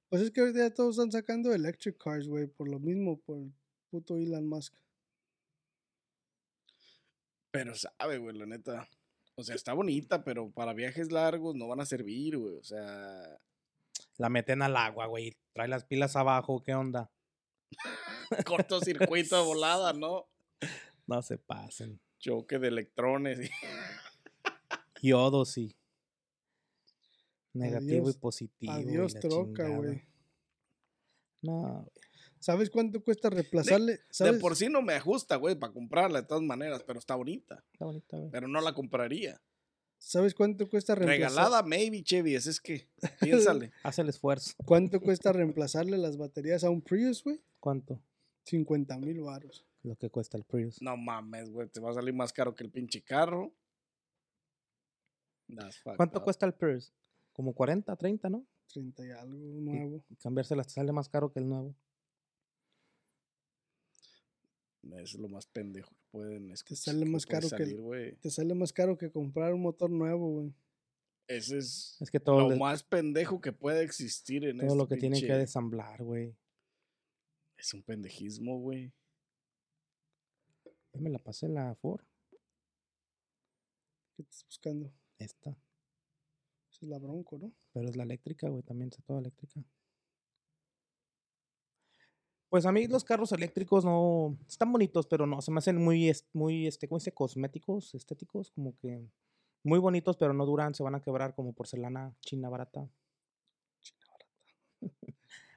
Pues es que ahorita ya todos están sacando electric cars, güey, por lo mismo, por el puto Elon Musk. pero sabe, güey, la neta. O sea, está bonita, pero para viajes largos no van a servir, güey. O sea, La meten al agua, güey. Trae las pilas abajo, ¿qué onda? cortocircuito de volada, ¿no? No se pasen. Choque de electrones. y- Yodo, sí. Negativo Adiós- y positivo. y Adiós la troca, güey. No, güey. ¿Sabes cuánto cuesta reemplazarle? De ¿Sabes? por sí no me ajusta, güey, para comprarla de todas maneras, pero está bonita. Está bonita, güey. Pero no la compraría. ¿Sabes cuánto cuesta reemplazar? Regalada, maybe, Chevy. Es que, piénsale. Haz el esfuerzo. ¿Cuánto cuesta reemplazarle las baterías a un Prius, güey? ¿Cuánto? 50 mil baros. Lo que cuesta el Prius. No mames, güey, te va a salir más caro que el pinche carro. ¿Cuánto up. cuesta el Prius? Como 40, 30, ¿no? 30 y algo nuevo. Y cambiársela te sale más caro que el nuevo. Es lo más pendejo que pueden. Es Te sale más caro que. Te sale más caro que comprar un motor nuevo, güey. Ese es Es que todo, lo más pendejo que puede existir en todo este lo que tienen que pinche- desamblar, güey. Es un pendejismo, güey. Ya me la pasé la Ford. ¿Qué estás buscando? Esta. Esa es la Bronco, ¿no? Pero es la eléctrica, güey. También es toda eléctrica. Pues a mí los carros eléctricos no... Están bonitos, pero no. Se me hacen muy, es- muy este, ¿cómo dice? Cosméticos, estéticos. Como que... Muy bonitos, pero no duran. Se van a quebrar como porcelana china barata. China barata.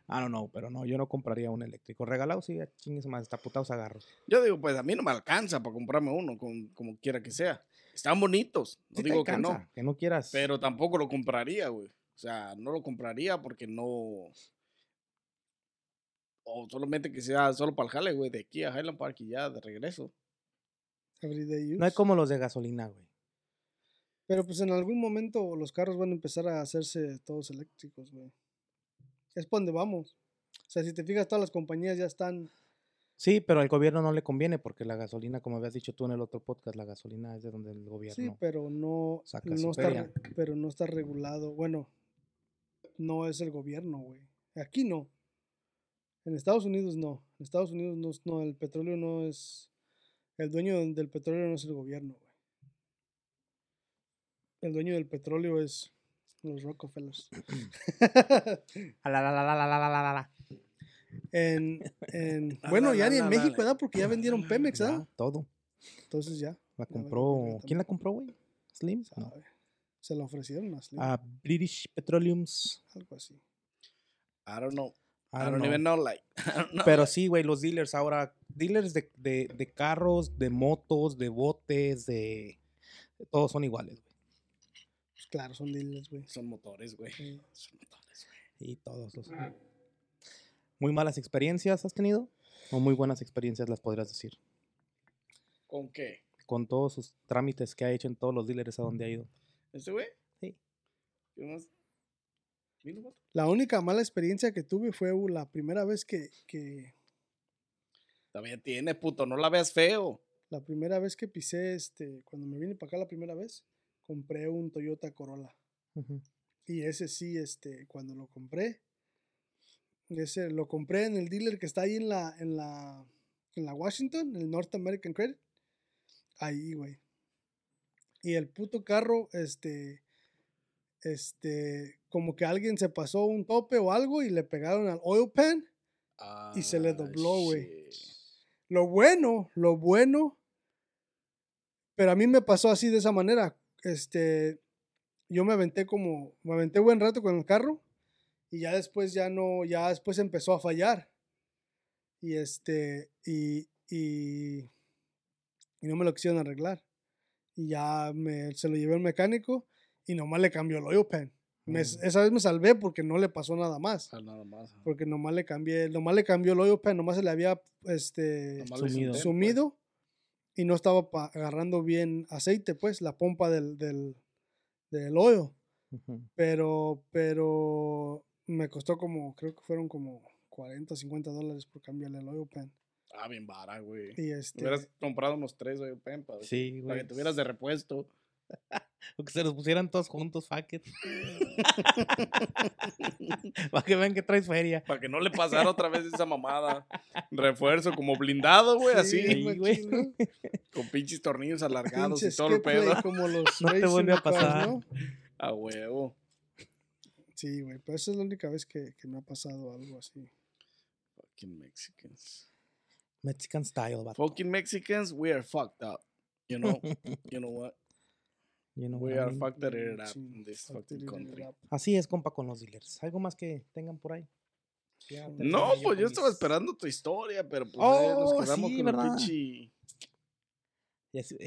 I don't know, pero no. Yo no compraría un eléctrico. Regalado, sí. Chingues más. Está putados agarros. Yo digo, pues a mí no me alcanza para comprarme uno, con, como quiera que sea. Están bonitos, no Sí digo que no. Que no quieras... Pero tampoco lo compraría, güey. O sea, no lo compraría porque no. O solamente que sea solo para el jale, güey, de aquí a Highland Park y ya de regreso. Everyday use. No hay como los de gasolina, güey. Pero pues en algún momento los carros van a empezar a hacerse todos eléctricos, güey. Es por donde vamos. O sea, si te fijas, todas las compañías ya están. Sí, pero al gobierno no le conviene porque la gasolina, como habías dicho tú en el otro podcast, la gasolina es de donde el Sí, gobierno. pero no, saca no su está, pero no está regulado. Bueno, no es el gobierno, güey. Aquí no. En Estados Unidos no. En Estados Unidos no, no, el petróleo no es. El dueño del- petróleo no es el gobierno, güey. El dueño del petróleo es los Rockefellers. La, la, la, la, la, la, la, la. En, bueno, ya ni en México. ¿verdad? Porque ya vendieron Pemex, Ya, ¿verdad? todo. Entonces ya. La compró. ¿Quién la compró, güey? ¿Slim? No. Se la ofrecieron a Slim, A British Petroleums. algo así. I don't know. I I don't know. even know, like. I don't know. Pero sí, güey, los dealers ahora, dealers de, de, de carros, de motos, de botes, de... Todos son iguales, güey. Pues claro, son dealers, güey. Son motores, güey. Sí. Son motores, güey. Y todos los... ¿Muy malas experiencias has tenido? ¿O muy buenas experiencias las podrías decir? ¿Con qué? Con todos sus trámites que ha hecho en todos los dealers a donde ha ido. ¿Este güey? Sí. La única mala experiencia que tuve fue uh, la primera vez que, que Todavía tiene, puto. No la veas feo. la primera vez que pisé, este, cuando me vine para acá la primera vez, compré un Toyota Corolla. Y ese sí, este, cuando lo compré, ese lo compré en el dealer que está ahí en la, en la, en la Washington, el North American Credit. Ahí, güey. Y el puto carro, este, este, como que alguien se pasó un tope o algo y le pegaron al oil pan. Y se le Ah, dobló, güey. Lo bueno, lo bueno, pero a mí me pasó así de esa manera. Este, yo me aventé como, me aventé buen rato con el carro y ya después ya no, ya después empezó a fallar. Y este, y, y, y no me lo quisieron arreglar. Y ya me, se lo llevé al mecánico y nomás le cambió el oil pan. Me- Mm. Esa vez me salvé porque no le pasó nada más. Ah, nada más. Porque nomás le cambié, nomás le cambió el oil pan, nomás se le había este, sumido. dent, pues. sumido y no estaba pa- agarrando bien aceite, pues, la pompa del, del, del oil. Ujú. Pero, pero me costó como, creo que fueron como 40 o 50 dólares por cambiarle el oil pan. Ah, bien vara, güey. Y este, Hubieras comprado unos tres, güey, pen, para, Sí, para güey. que tuvieras de repuesto. O que se los pusieran todos juntos, fuck it. Para que vean que traes feria. Para que no le pasara otra vez esa mamada. Refuerzo como blindado, güey, así. Sí, machín, güey. Con pinches tornillos alargados y todo el pedo. como los No te vuelve a pasar. ¿no? A huevo. Sí, güey, pero esa es la única vez que, que me ha pasado algo así. Fucking Mexicans. Mexican style, vato. Fucking Mexicans, we are fucked up. You know? you know what? You know We what I are mean? fucked it up in this fucked fucking country. Así es, compa, con los dealers. ¿Algo más que tengan por ahí? Ya No, pues con yo estaba mis- esperando tu historia, pero pues ahí nos Oh, quedamos sí, con ¿verdad? el pinche.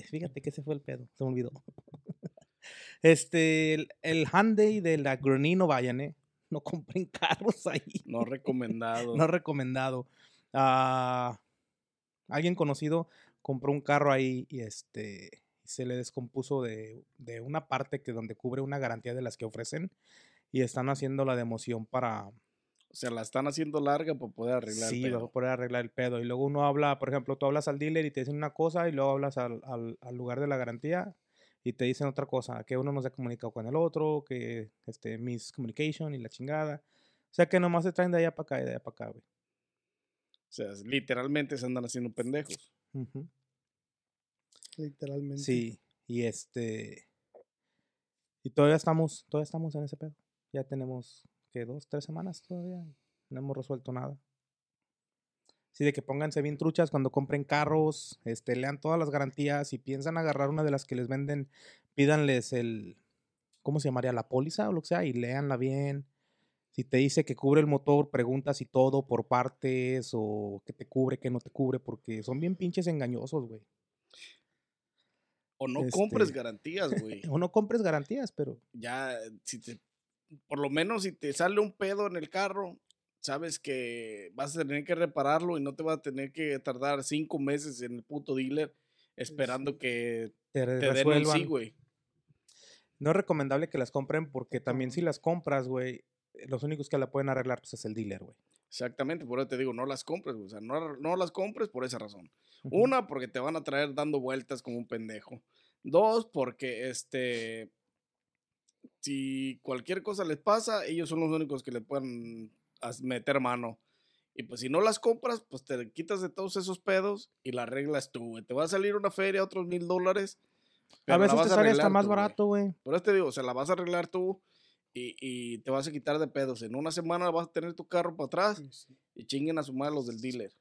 Fíjate que ese fue el pedo, se me olvidó. Este, el, el Hyundai de la Granino, vayan, ¿eh? No compren carros ahí. No recomendado. No recomendado. Ah, alguien conocido compró un carro ahí y este se le descompuso de, de una parte que donde cubre una garantía de las que ofrecen y están haciendo la democión para O sea, la están haciendo larga para poder arreglar sí, el para pedo. poder arreglar el pedo. Y luego uno habla, por ejemplo, tú hablas al dealer y te dicen una cosa y luego hablas al, al- al lugar de la garantía y te dicen otra cosa, que uno no se ha comunicado con el otro, que este miscommunication y la chingada. O sea que nomás se traen de allá para acá y de allá para acá, güey. O sea, literalmente se andan haciendo pendejos. Literalmente. Sí, y este. Y todavía estamos, todavía estamos en ese pedo. Ya tenemos, que Dos, tres semanas todavía. No hemos resuelto nada. Sí, de que pónganse bien truchas cuando compren carros, este, lean todas las garantías. Si piensan agarrar una de las que les venden, pídanles el, ¿cómo se llamaría? La póliza o lo que sea, y léanla bien. Si te dice que cubre el motor, pregunta si todo por partes o que te cubre, que no te cubre, porque son bien pinches engañosos, güey. O no compres Este- garantías, güey. O no compres garantías, pero ya, si te, por lo menos si te sale un pedo en el carro, sabes que vas a tener que repararlo y no te va a tener que tardar cinco meses en el puto dealer esperando que te, te den resuelvan. sí, güey. No es recomendable que las compren porque también si las compras, güey, los únicos que la pueden arreglar pues, es el dealer, güey. Exactamente, por eso te digo, no las compres, güey. O sea, no, no las compres por esa razón. Una, porque te van a traer dando vueltas como un pendejo. Dos, porque este. Si cualquier cosa les pasa, ellos son los únicos que le pueden meter mano. Y pues si no las compras, pues te quitas de todos esos pedos y la arreglas tú, güey. Te va a salir una feria, otros mil dólares. A veces te sale hasta más tú, barato, güey. Por eso te digo, o sea, la vas a arreglar tú y, y te vas a quitar de pedos. En una semana vas a tener tu carro para atrás Sí, sí. y chinguen a su madre los del dealer.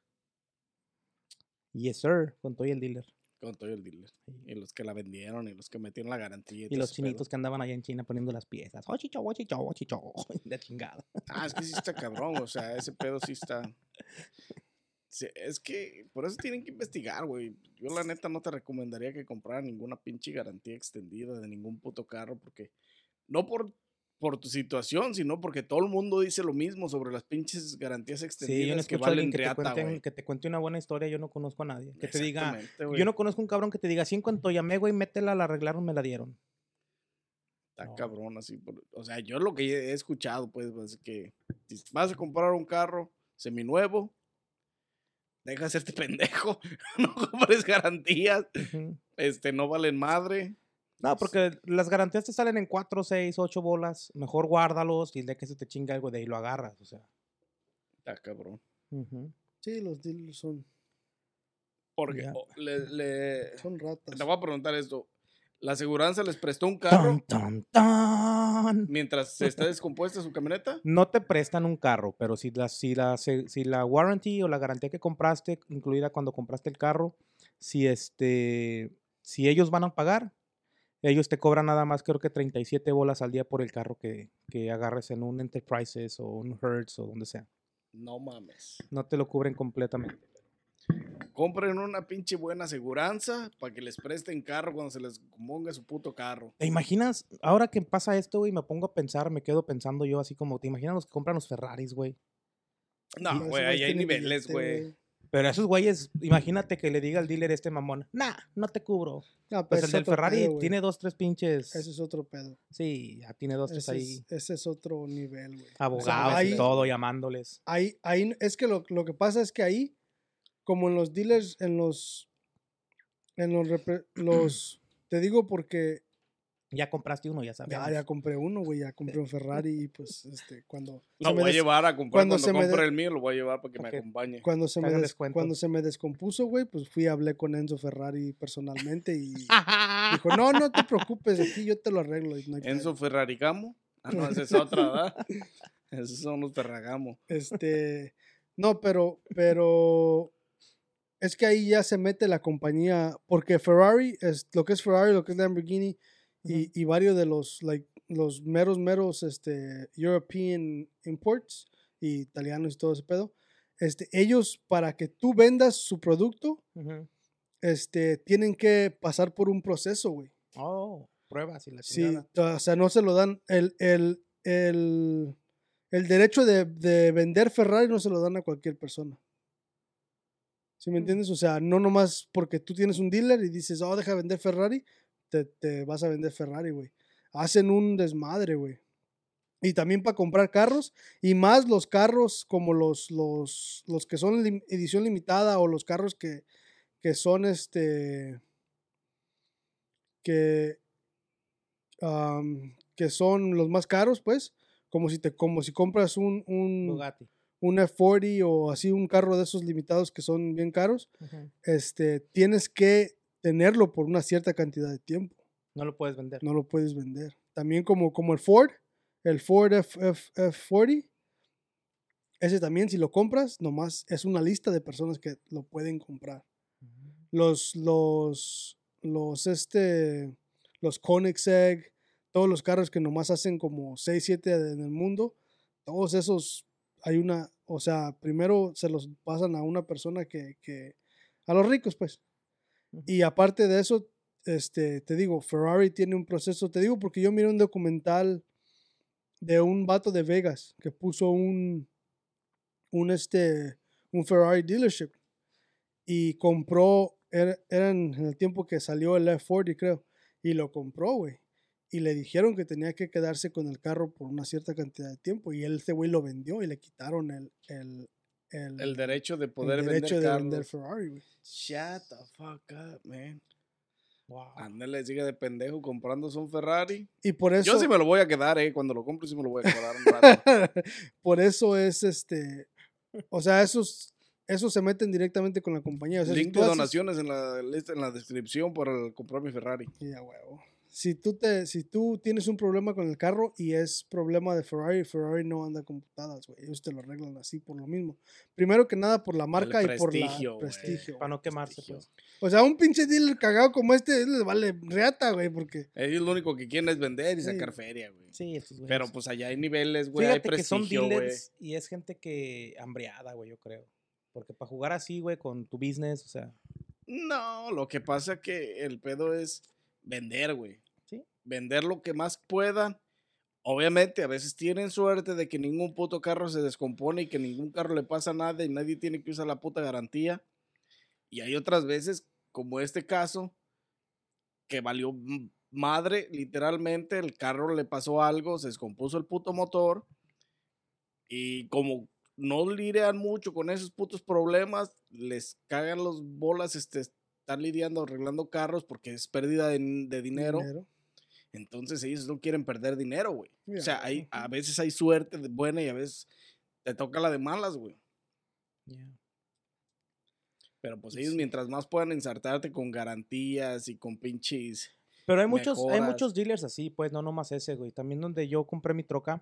Yes, sir, con todo y el dealer. Con todo el dealer. Y los que la vendieron y los que metieron la garantía. Y todo los pedo. chinitos que andaban allá en China poniendo las piezas. Oh, chicho, oh, chicho, oh, chicho. La chingada. Ah, es que sí está cabrón, o sea, ese pedo sí está. Sí, es que por eso tienen que investigar, güey. Yo la neta no te recomendaría que compraran ninguna pinche garantía extendida de ningún puto carro, porque no por, por tu situación, sino porque todo el mundo dice lo mismo sobre las pinches garantías Sí, yo no extendidas que valen que te, riata, cuente, güey. que te cuente una buena historia. Yo no conozco a nadie. Que te diga, güey. yo no conozco un cabrón que te diga, sí, en cuanto llamé, güey, métela, la arreglaron, me la dieron. Está No. cabrón así. por- o sea, yo lo que he escuchado, pues, es que si vas a comprar un carro seminuevo, deja de hacerte pendejo, no compres garantías, Ujú. este, no valen madre. No, porque las garantías te salen en 4, 6, 8 bolas. Mejor guárdalos y el día que se te chinga algo de ahí lo agarras. O sea. Está cabrón. ujú. Sí, los dealers son, Porque le, le- son ratas. te voy a preguntar esto. ¿La aseguranza les prestó un carro Tan, tan, tan. mientras se está descompuesta su camioneta? No te prestan un carro, pero si la, si, la, si la warranty o la garantía que compraste, incluida cuando compraste el carro, si, este, si ellos van a pagar, ellos te cobran nada más creo que 37 bolas al día por el carro que, que agarres en un Enterprises o un Hertz o donde sea. No mames. No te lo cubren completamente. Compren una pinche buena aseguranza para que les presten carro cuando se les ponga su puto carro. ¿Te imaginas? Ahora que pasa esto, güey, me pongo a pensar, me quedo pensando yo así como, ¿te imaginas los que compran los Ferraris, güey? No, güey, ahí hay niveles, güey. Pero esos güeyes, imagínate que le diga al dealer este mamón, nah, no te cubro. No, pero Pues ese el del Ferrari pedo, tiene dos, tres pinches. Ese es otro pedo. Sí, ya tiene dos, tres Ese ahí es, ese es otro nivel, güey. abogados ahí- y todo llamándoles. Ahí, ahí, es que lo, lo que pasa es que ahí, como en los dealers, en los, en los, los, te digo porque Ya compraste uno, ya sabes. ya, ya compré uno, güey, ya compré un Ferrari y pues, este, cuando Lo voy a llevar a comprar cuando cuando, se me compre el mío, lo voy a llevar para que me acompañe. cuando se me cuando se me descompuso, güey, pues fui hablé con Enzo Ferrari personalmente y dijo, no, no te preocupes, aquí yo te lo arreglo. y no hay Enzo pedo". Ferrarigamo. Ah, no, esa es otra, ¿verdad? Esos son los Ferragamo. Este, no, pero, pero es que ahí ya se mete la compañía, porque Ferrari, es lo que es Ferrari, lo que es Lamborghini y, y varios de los, like, los meros, meros, este, European imports y italianos y todo ese pedo. Este, ellos, para que tú vendas su producto, Ujú. este, tienen que pasar por un proceso, güey. Oh, pruebas y la Sí, chingada. o sea, no se lo dan. El, el, el, el derecho de, de vender Ferrari no se lo dan a cualquier persona. ¿Sí me Mm. entiendes? O sea, no nomás porque tú tienes un dealer y dices, oh, deja vender Ferrari, te, te vas a vender Ferrari, güey. Hacen un desmadre, güey. Y también para comprar carros, y más los carros como los, los, los que son lim- edición limitada o los carros que, que son este. que. que son los más caros, pues. Como si te, como si compras un, un, Bugatti. un F40 o así un carro de esos limitados que son bien caros, este, tienes que tenerlo por una cierta cantidad de tiempo. No lo puedes vender. No lo puedes vender. También como, como el Ford, el Ford F, F- F40, ese también si lo compras, nomás es una lista de personas que lo pueden comprar. Los, los, los, este, los Koenigsegg, todos los carros que nomás hacen como 6, 7 en el mundo, todos esos, hay una, o sea, primero se los pasan a una persona que, que a los ricos, pues. Y aparte de eso, este, te digo, Ferrari tiene un proceso, te digo porque yo miré un documental de un vato de Vegas que puso un, un, este, un Ferrari dealership y compró, era, eran en el tiempo que salió el F40 creo, y lo compró, güey. Y le dijeron que tenía que quedarse con el carro por una cierta cantidad de tiempo. Y él, este güey lo vendió y le quitaron el, el, el, El derecho de el poder derecho vender de vender carros. Ferrari, güey. Shut the fuck up, man. Wow. Ándale, sigue de pendejo comprándose un Ferrari. Y por eso... Yo sí me lo voy a quedar, eh. Cuando lo compre sí me lo voy a quedar un rato. por eso es este. O sea, esos, esos se meten directamente con la compañía. O sea, si Link de haces- donaciones en la lista, en la descripción para el- comprar mi Ferrari. Sí, a huevo. Si tú, te, si tú tienes un problema con el carro y es problema de Ferrari, Ferrari no anda con putadas, güey. Ellos te lo arreglan así por lo mismo. Primero que nada por la marca y por la prestigio. Para no quemarse, prestigio. pues. O sea, un pinche dealer cagado como este, les vale reata, güey, porque... Ellos lo único que quieren es vender y Sí. sacar feria, güey. Sí, estos güeyes. Pero pues allá hay niveles, güey. Hay Fíjate que son prestigio, güey. dealers y es gente que hambriada, güey, yo creo. Porque para jugar así, güey, con tu business, o sea, No, lo que pasa que el pedo es vender, güey. Vender lo que más puedan. Obviamente, a veces tienen suerte de que ningún puto carro se descompone y que ningún carro le pasa nada y nadie tiene que usar la puta garantía. Y hay otras veces, como este caso, que valió madre, literalmente, el carro le pasó algo, se descompuso el puto motor. Y como no lidian mucho con esos putos problemas, les cagan los bolas este, estar lidiando, arreglando carros porque es pérdida de dinero. Entonces ellos no quieren perder dinero, güey. O sea, hay, a veces hay suerte de buena y a veces te toca la de malas, güey. ya. Pero pues ellos sí. mientras más puedan ensartarte con garantías y con pinches... Pero hay muchos, hay muchos dealers así, pues, no nomás ese, güey. También donde yo compré mi troca,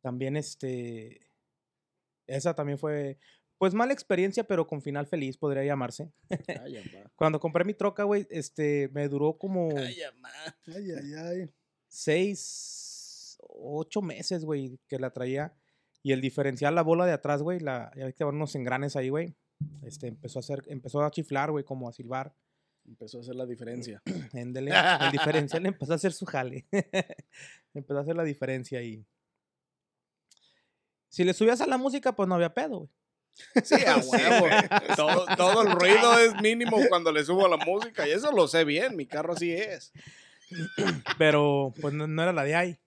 también este. Esa también fue, pues, mala experiencia, pero con final feliz, podría llamarse. Ay. Cuando compré mi troca, güey, este, me duró como Ay, amá. Ay, ay, ay. seis, ocho meses, güey, que la traía. Y el diferencial, la bola de atrás, güey, la, ya ves que van unos engranes ahí, güey. Este, empezó a hacer, empezó a chiflar, güey, como a silbar. Empezó a hacer la diferencia. Éndele, el diferencial empezó a hacer su jale. empezó a hacer la diferencia y... Si le subías a la música, pues no había pedo, güey. Sí, a huevo. todo, todo el ruido es mínimo cuando le subo la música y eso lo sé bien, mi carro así es. Pero pues no, no era la de ahí.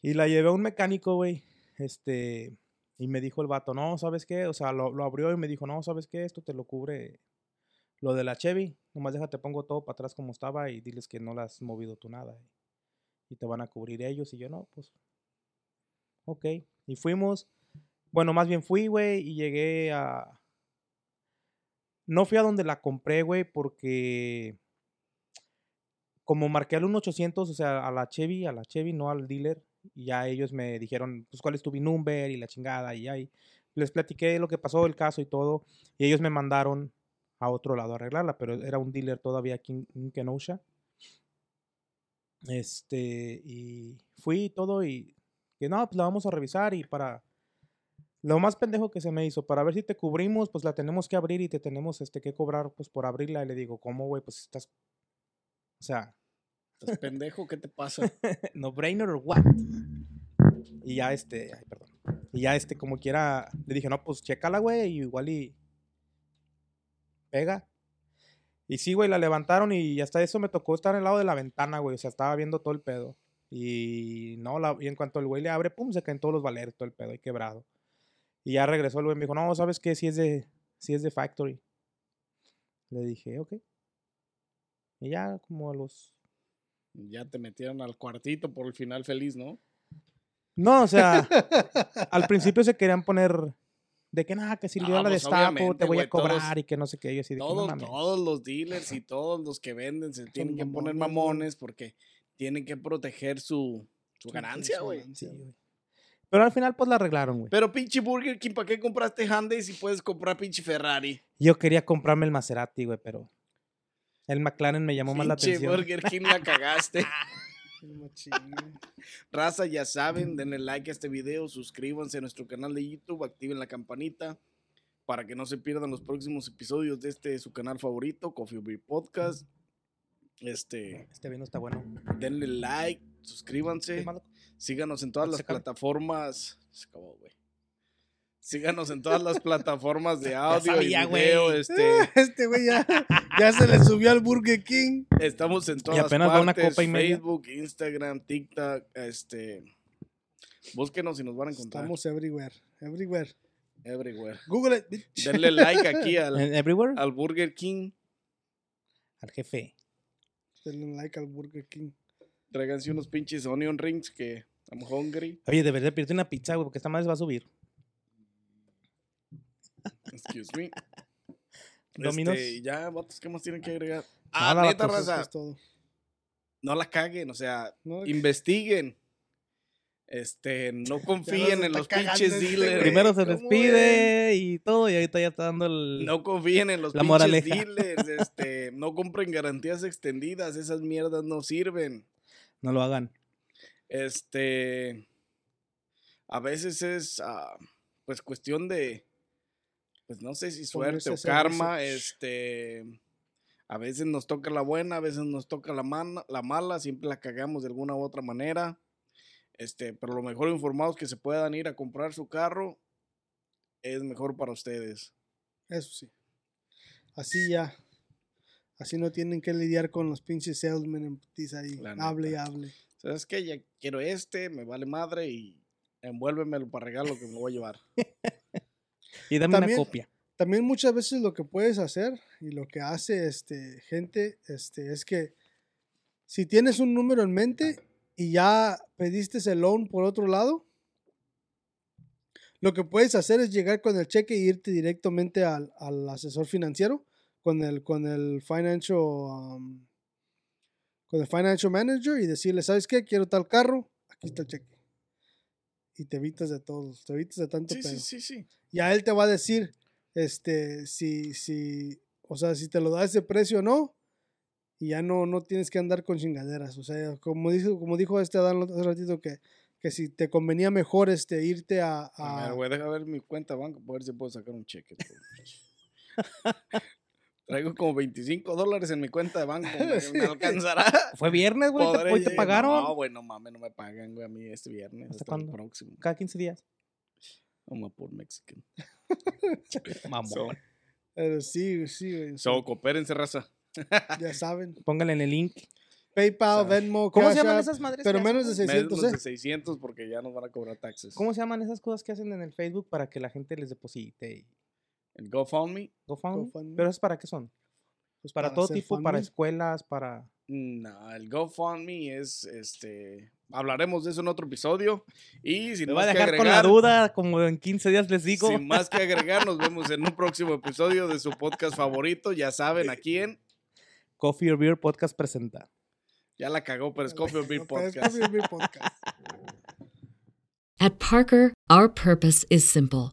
Y la llevé a un mecánico, güey. Este. Y me dijo el vato, no, ¿sabes qué? O sea, lo, lo abrió y me dijo, no, ¿sabes qué? Esto te lo cubre lo de la Chevy. Nomás déjate, pongo todo para atrás como estaba y diles que no la has movido tú nada. Y te van a cubrir ellos. Y yo, no, pues. Ok. Y fuimos. Bueno, más bien fui, güey, y llegué a. No fui a donde la compré, güey, porque como marqué al 1800, o sea, a la Chevy, a la Chevy, no al dealer, y ya ellos me dijeron, pues, ¿cuál es tu number y la chingada? Y ahí les platiqué lo que pasó, el caso y todo, y ellos me mandaron a otro lado a arreglarla, pero era un dealer todavía aquí en- en Kenosha. Este, y fui y todo, y que no, pues la vamos a revisar y para, Lo más pendejo que se me hizo, para ver si te cubrimos, pues la tenemos que abrir y te tenemos este que cobrar pues por abrirla. Y le digo, ¿cómo, güey? Pues estás. O sea, ¿Estás pendejo? ¿Qué te pasa? no brainer or what? Y ya este, ay, perdón. Y ya este, como quiera, le dije, no, pues chécala, güey, y igual y pega. Y sí, güey, la levantaron y hasta eso me tocó estar al lado de la ventana, güey. O sea, estaba viendo todo el pedo. Y no, la, y en cuanto el güey le abre, pum, se caen todos los valeros, todo el pedo ahí quebrado. Y ya regresó el güey y me dijo, no, ¿sabes qué? Si es de, si es de factory. Le dije, ok. Y ya como a los Ya te metieron al cuartito por el final feliz, ¿no? No, o sea, al principio se querían poner de que nada, que si yo la destapo, te voy a todos- cobrar y que no sé qué. Yo así de que no Todos, todos los dealers y todos los que venden se tienen que poner mamones, porque tienen que proteger su, su ganancia, Sí, güey. Pero al final, pues la arreglaron, güey. Pero pinche Burger King, ¿para qué compraste Hyundai si puedes comprar pinche Ferrari? Yo quería comprarme el Maserati, güey, pero el McLaren me llamó más la Pinche atención. Burger King la cagaste. Raza, ya saben, denle like a este video, suscríbanse a nuestro canal de YouTube, activen la campanita para que no se pierdan los próximos episodios de este su canal favorito, Coffee Beer Podcast. Este, Este vino está bueno. denle like, suscríbanse. Síganos en todas ¿Se las plataformas. Se acabó, güey. Síganos en todas las plataformas de audio sabía, y video. Este, Este güey ya, ya se le subió al Burger King. estamos en todas apenas va una partes. copa y media. Facebook, Instagram, TikTok, este. Búsquenos y nos van a encontrar. Estamos everywhere. Everywhere. Everywhere. Google it, bitch. Denle like aquí al, ¿En Everywhere? al Burger King. Al jefe. Denle like al Burger King. Tráiganse unos pinches onion rings que I'm hungry. Oye, debería pedirte una pizza, güey, porque esta madre va a subir. Excuse me. Dominos. Este, ya, vatos, ¿qué más tienen que agregar? Nada, Ah, neta, vatos, Eso raza. es todo. No la caguen, o sea, No, investiguen. Este, no confíen en los pinches este dealers. Primero se ¿cómo despide y todo, y ahorita ya está dando el. No confíen en los La pinches moraleja. dealers. Este, no compren garantías extendidas. Esas mierdas no sirven. No lo hagan. Este, a veces es, ah, pues, cuestión de, pues, no sé si suerte o karma. Este, a veces nos toca la buena, a veces nos toca la, mana- la mala. Siempre la cagamos de alguna u otra manera. Este, pero lo mejor informados que se puedan ir a comprar su carro es mejor para ustedes. Eso sí. Así ya. Así no tienen que lidiar con los pinches salesmen en putiza ahí. Hable y hable. ¿Sabes qué? Ya quiero este, me vale madre y envuélvemelo para regalo que me voy a llevar. Y dame También- una copia. También muchas veces lo que puedes hacer y lo que hace este, gente este, es que si tienes un número en mente y ya pediste el loan por otro lado, lo que puedes hacer es llegar con el cheque e irte directamente al, al asesor financiero, con el, con el financial, um, con el financial manager y decirle, ¿sabes qué? Quiero tal carro, aquí está el cheque. Y te evitas de todos, te evitas de tanto Sí, pedo. sí, sí, sí. Y a él te va a decir, este, si, si, o sea, si te lo da ese precio o no. Y ya no, no tienes que andar con chingaderas. O sea, como dijo, como dijo este Adán hace ratito, que, que si te convenía mejor este, irte a... A a- ver, güey, deja ver mi cuenta banco para ver si puedo sacar un cheque. Traigo como 25 dólares en mi cuenta de banco. ¿Me, me alcanzará? Fue viernes, güey. Hoy te llegar- pagaron. No, güey, no mames, no me pagan, güey, a mí este viernes. ¿Hasta Hasta, el cuándo? próximo. Cada 15 días. Vamos por Mexican. Mamón. So, Pero sí, sí, güey, so, coopérense, raza. ya saben. Póngale en el link. PayPal, O sea, Venmo, ¿Cómo se llaman App, esas madres? pero menos de güey? 600, Menos ¿eh? de 600 porque ya nos van a cobrar taxes. ¿Cómo se llaman esas cosas que hacen en el Facebook para que la gente les deposite? El GoFundMe. GoFundMe? GoFundMe. ¿Pero es para qué son? Pues Para, todo tipo, para escuelas, para... No, el GoFundMe es este. Hablaremos de eso en otro episodio. Y sin Me voy más a que dejar con la agregar, duda, como en 15 días les digo. Sin más que agregar, nos vemos en un próximo episodio de su podcast favorito. Ya saben a quién. Coffee or Beer Podcast presenta. Ya la cagó, pero es Coffee or Beer Ok, es Podcast. Coffee or Beer Podcast. At Parker, our purpose is simple.